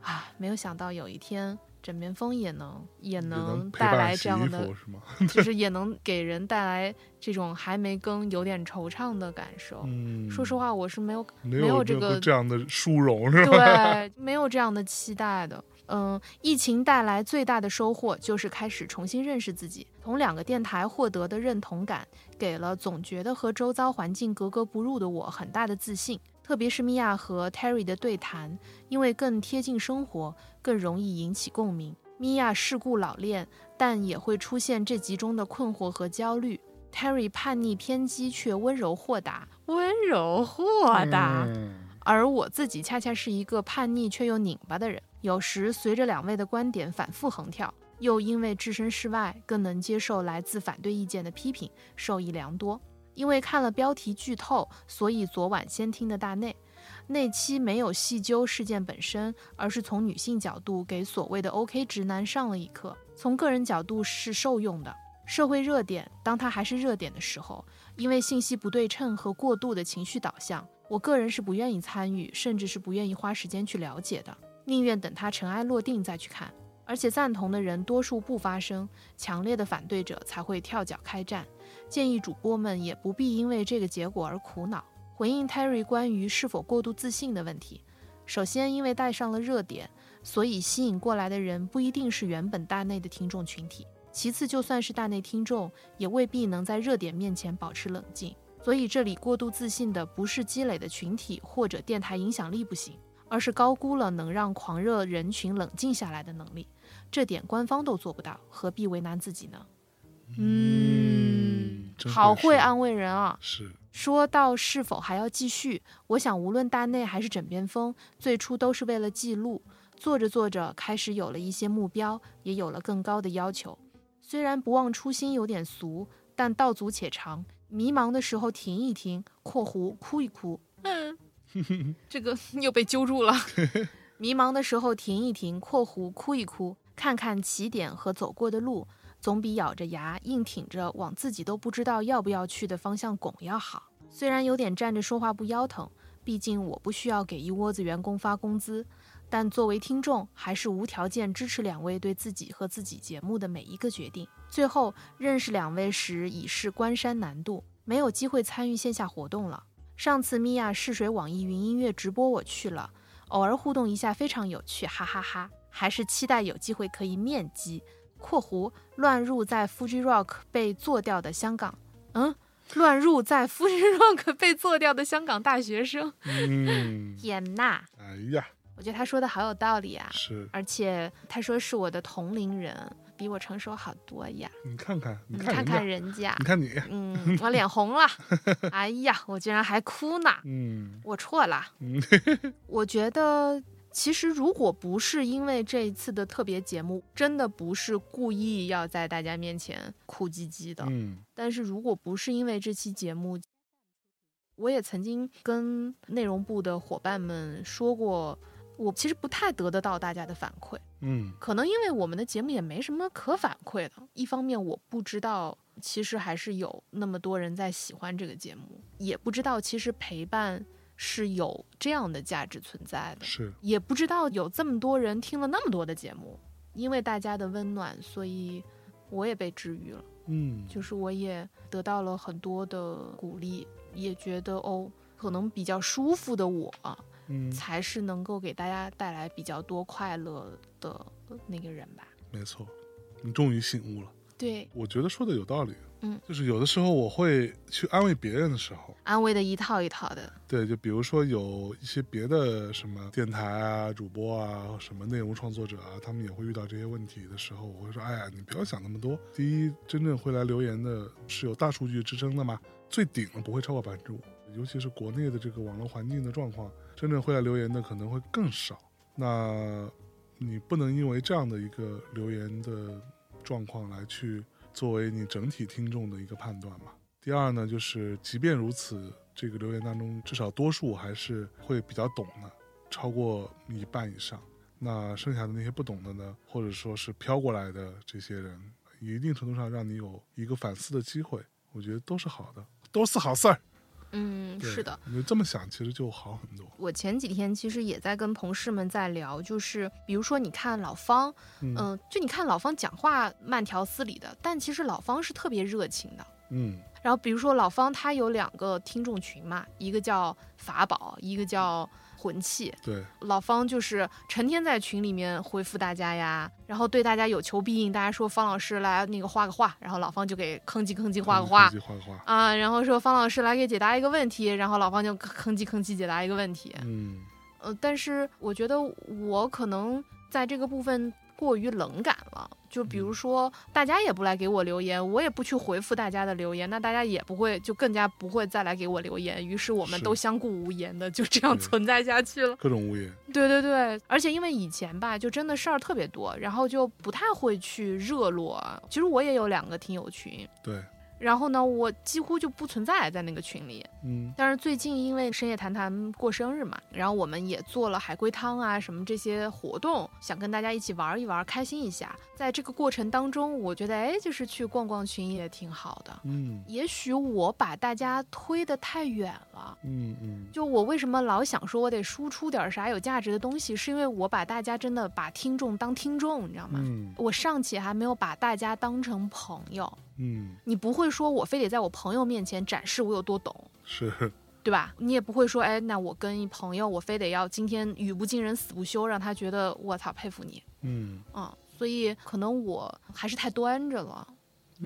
啊，没有想到有一天枕边风也能也也能带来这样的？就是也能给人带来这种还没更有点惆怅的感受。嗯，说实话，我是没有没没有这这个这样的殊荣，是吧？对，没有这样的期待的。嗯，疫情带来最大的收获就是开始重新认识自己，从两个电台获得的认同感，给了总觉得和周遭环境格格不入的我很大的自信。特别是米娅和 Terry 的对谈，因为更贴近生活，更容易引起共鸣。米娅世故老练，但也会出现这集中的困惑和焦虑。Terry 叛逆偏激却温柔豁达，温柔豁达。嗯而我自己恰恰是一个叛逆却又拧巴的人，有时随着两位的观点反复横跳，又因为置身事外，更能接受来自反对意见的批评，受益良多。因为看了标题剧透，所以昨晚先听的大内。那期没有细究事件本身，而是从女性角度给所谓的 OK 直男上了一课。从个人角度是受用的。社会热点，当它还是热点的时候，因为信息不对称和过度的情绪导向，我个人是不愿意参与，甚至是不愿意花时间去了解的，宁愿等它尘埃落定再去看。而且赞同的人多数不发声，强烈的反对者才会跳脚开战。建议主播们也不必因为这个结果而苦恼。回应 Terry 关于是否过度自信的问题，首先因为带上了热点，所以吸引过来的人不一定是原本大内的听众群体。其次，就算是大内听众，也未必能在热点面前保持冷静。所以这里过度自信的不是积累的群体或者电台影响力不行，而是高估了能让狂热人群冷静下来的能力。这点官方都做不到，何必为难自己呢？嗯，真好会安慰人啊！是，说到是否还要继续，我想无论大内还是枕边风，最初都是为了记录。做着做着，开始有了一些目标，也有了更高的要求。虽然不忘初心有点俗，但道阻且长。迷茫的时候停一停（括弧哭一哭）。嗯，这个 又被揪住了。迷茫的时候停一停（括弧哭一哭），看看起点和走过的路，总比咬着牙硬挺着往自己都不知道要不要去的方向拱要好。虽然有点站着说话不腰疼，毕竟我不需要给一窝子员工发工资，但作为听众，还是无条件支持两位对自己和自己节目的每一个决定。最后认识两位时已是关山难度，没有机会参与线下活动了。上次米娅试水网易云音乐直播我去了，偶尔互动一下非常有趣，哈哈哈还是期待有机会可以面基。（括弧乱入在 Fuji Rock 被做掉的香港，嗯，乱入在 Fuji Rock 被做掉的香港大学生。嗯，天呐，哎呀，我觉得他说的好有道理啊，是而且他说是我的同龄人，比我成熟好多呀。你看看，你你看看人家，你，看你，嗯，我脸红了，哎呀，我居然还哭呢，嗯我错了。嗯 我觉得，其实如果不是因为这一次的特别节目，真的不是故意要在大家面前哭唧唧的。嗯但是如果不是因为这期节目，我也曾经跟内容部的伙伴们说过，我其实不太得得到大家的反馈。嗯可能因为我们的节目也没什么可反馈的。一方面，我不知道其实还是有那么多人在喜欢这个节目，也不知道其实陪伴是有这样的价值存在的，是也不知道有这么多人听了那么多的节目，因为大家的温暖，所以我也被治愈了。嗯，就是我也得到了很多的鼓励，也觉得哦，可能比较舒服的我，嗯，才是能够给大家带来比较多快乐的那个人吧。没错，你终于醒悟了。对，我觉得说的有道理。嗯，就是有的时候我会去安慰别人的时候，安慰的一套一套的。对，就比如说有一些别的什么电台啊、主播啊、什么内容创作者啊，他们也会遇到这些问题的时候，我会说：哎呀，你不要想那么多。第一，真正会来留言的是有大数据支撑的嘛，最顶的不会超过百分之五，尤其是国内的这个网络环境的状况，真正会来留言的可能会更少。那你不能因为这样的一个留言的状况来去作为你整体听众的一个判断嘛。第二呢，就是即便如此，这个留言当中至少多数还是会比较懂的，超过一半以上。那剩下的那些不懂的呢，或者说是飘过来的这些人，一定程度上让你有一个反思的机会，我觉得都是好的，都是好事儿。嗯，是的。，你就这么想，其实就好很多。我前几天其实也在跟同事们在聊，就是比如说你看老方，嗯嗯、就你看老方讲话慢条斯理的，但其实老方是特别热情的。嗯然后比如说老方他有两个听众群嘛，一个叫法宝，一个叫魂器。对，老方就是成天在群里面回复大家呀，然后对大家有求必应，大家说方老师来那个画个画，然后老方就给吭叽吭叽画个画自己画个画。啊，然后说方老师来给解答一个问题，然后老方就吭叽吭叽解答一个问题。嗯呃，但是我觉得我可能在这个部分过于冷感了。就比如说，大家也不来给我留言，我也不去回复大家的留言，那大家也不会，就更加不会再来给我留言。于是我们都相顾无言的就这样存在下去了。各种无言。对对对，而且因为以前吧，就真的事儿特别多，然后就不太会去热络。其实我也有两个听友群，对，然后呢，我几乎就不存在在那个群里。嗯但是最近因为深夜谈谈过生日嘛，然后我们也做了海龟汤啊什么这些活动，想跟大家一起玩一玩，开心一下。在这个过程当中，我觉得哎，就是去逛逛群也挺好的。嗯也许我把大家推得太远了。嗯嗯，就我为什么老想说我得输出点啥有价值的东西，是因为我把大家真的把听众当听众，你知道吗？嗯我尚且还没有把大家当成朋友，嗯你不会说我非得在我朋友面前展示我有多懂，是，对吧？你也不会说，哎，那我跟一朋友，我非得要今天语不惊人死不休，让他觉得我操佩服你，嗯嗯，所以可能我还是太端着了，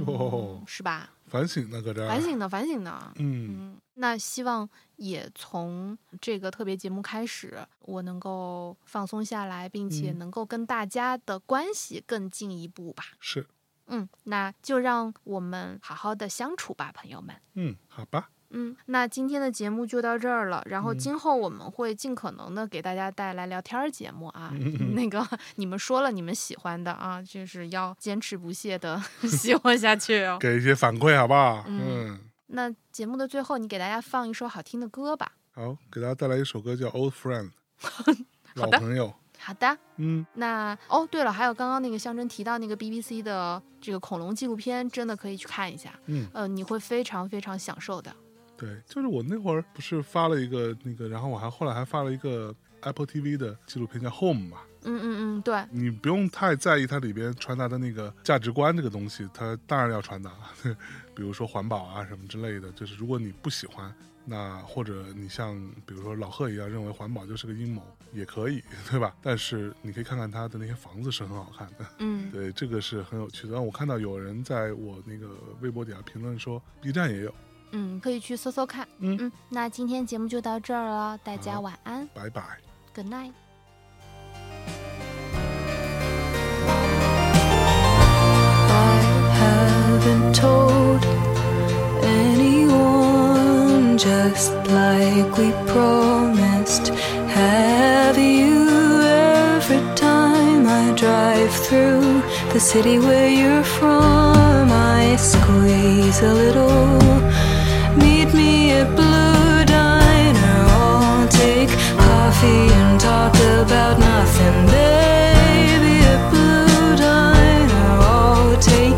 哦，是吧？反省呢，搁这儿。反。省呢，反省呢。嗯嗯，那希望也从这个特别节目开始，我能够放松下来，并且嗯能够跟大家的关系更进一步吧。是，嗯，那就让我们好好的相处吧，朋友们。嗯，好吧，嗯，那今天的节目就到这儿了。然后嗯今后我们会尽可能的给大家带来聊天儿节目啊。嗯 那个你们说了你们喜欢的啊，就是要坚持不懈的喜欢下去哦。给一些反馈，好不好？嗯嗯，那节目的最后，你给大家放一首好听的歌吧。好，给大家带来一首歌叫《Old Friend 》，老的朋友。好的，嗯，那哦，对了，还有刚刚那个象征提到那个 BBC 的这个恐龙纪录片，真的可以去看一下。嗯，呃，你会非常非常享受的。对，就是我那会儿不是发了一个那个，然后我还后来还发了一个 Apple TV 的纪录片叫《Home》嘛。嗯嗯嗯，对，你不用太在意它里边传达的那个价值观这个东西，它当然要传达，比如说环保啊什么之类的。就是如果你不喜欢，那或者你像比如说老贺一样认为环保就是个阴谋，也可以，对吧？但是你可以看看他的那些房子是很好看的，嗯，对，这个是很有趣的。然后我看到有人在我那个微博底下评论说，B 站也有，嗯，可以去搜搜看。嗯嗯，那今天节目就到这儿了，大家好晚安拜拜。 ，Good night。 I haven't told anyone just like we promised. Have you every time I drive through the city where you're from? I squeeze a little. Meet me at Blue Diner. I'll take coffee and talk about nothing, baby. At Blue Diner, I'll take.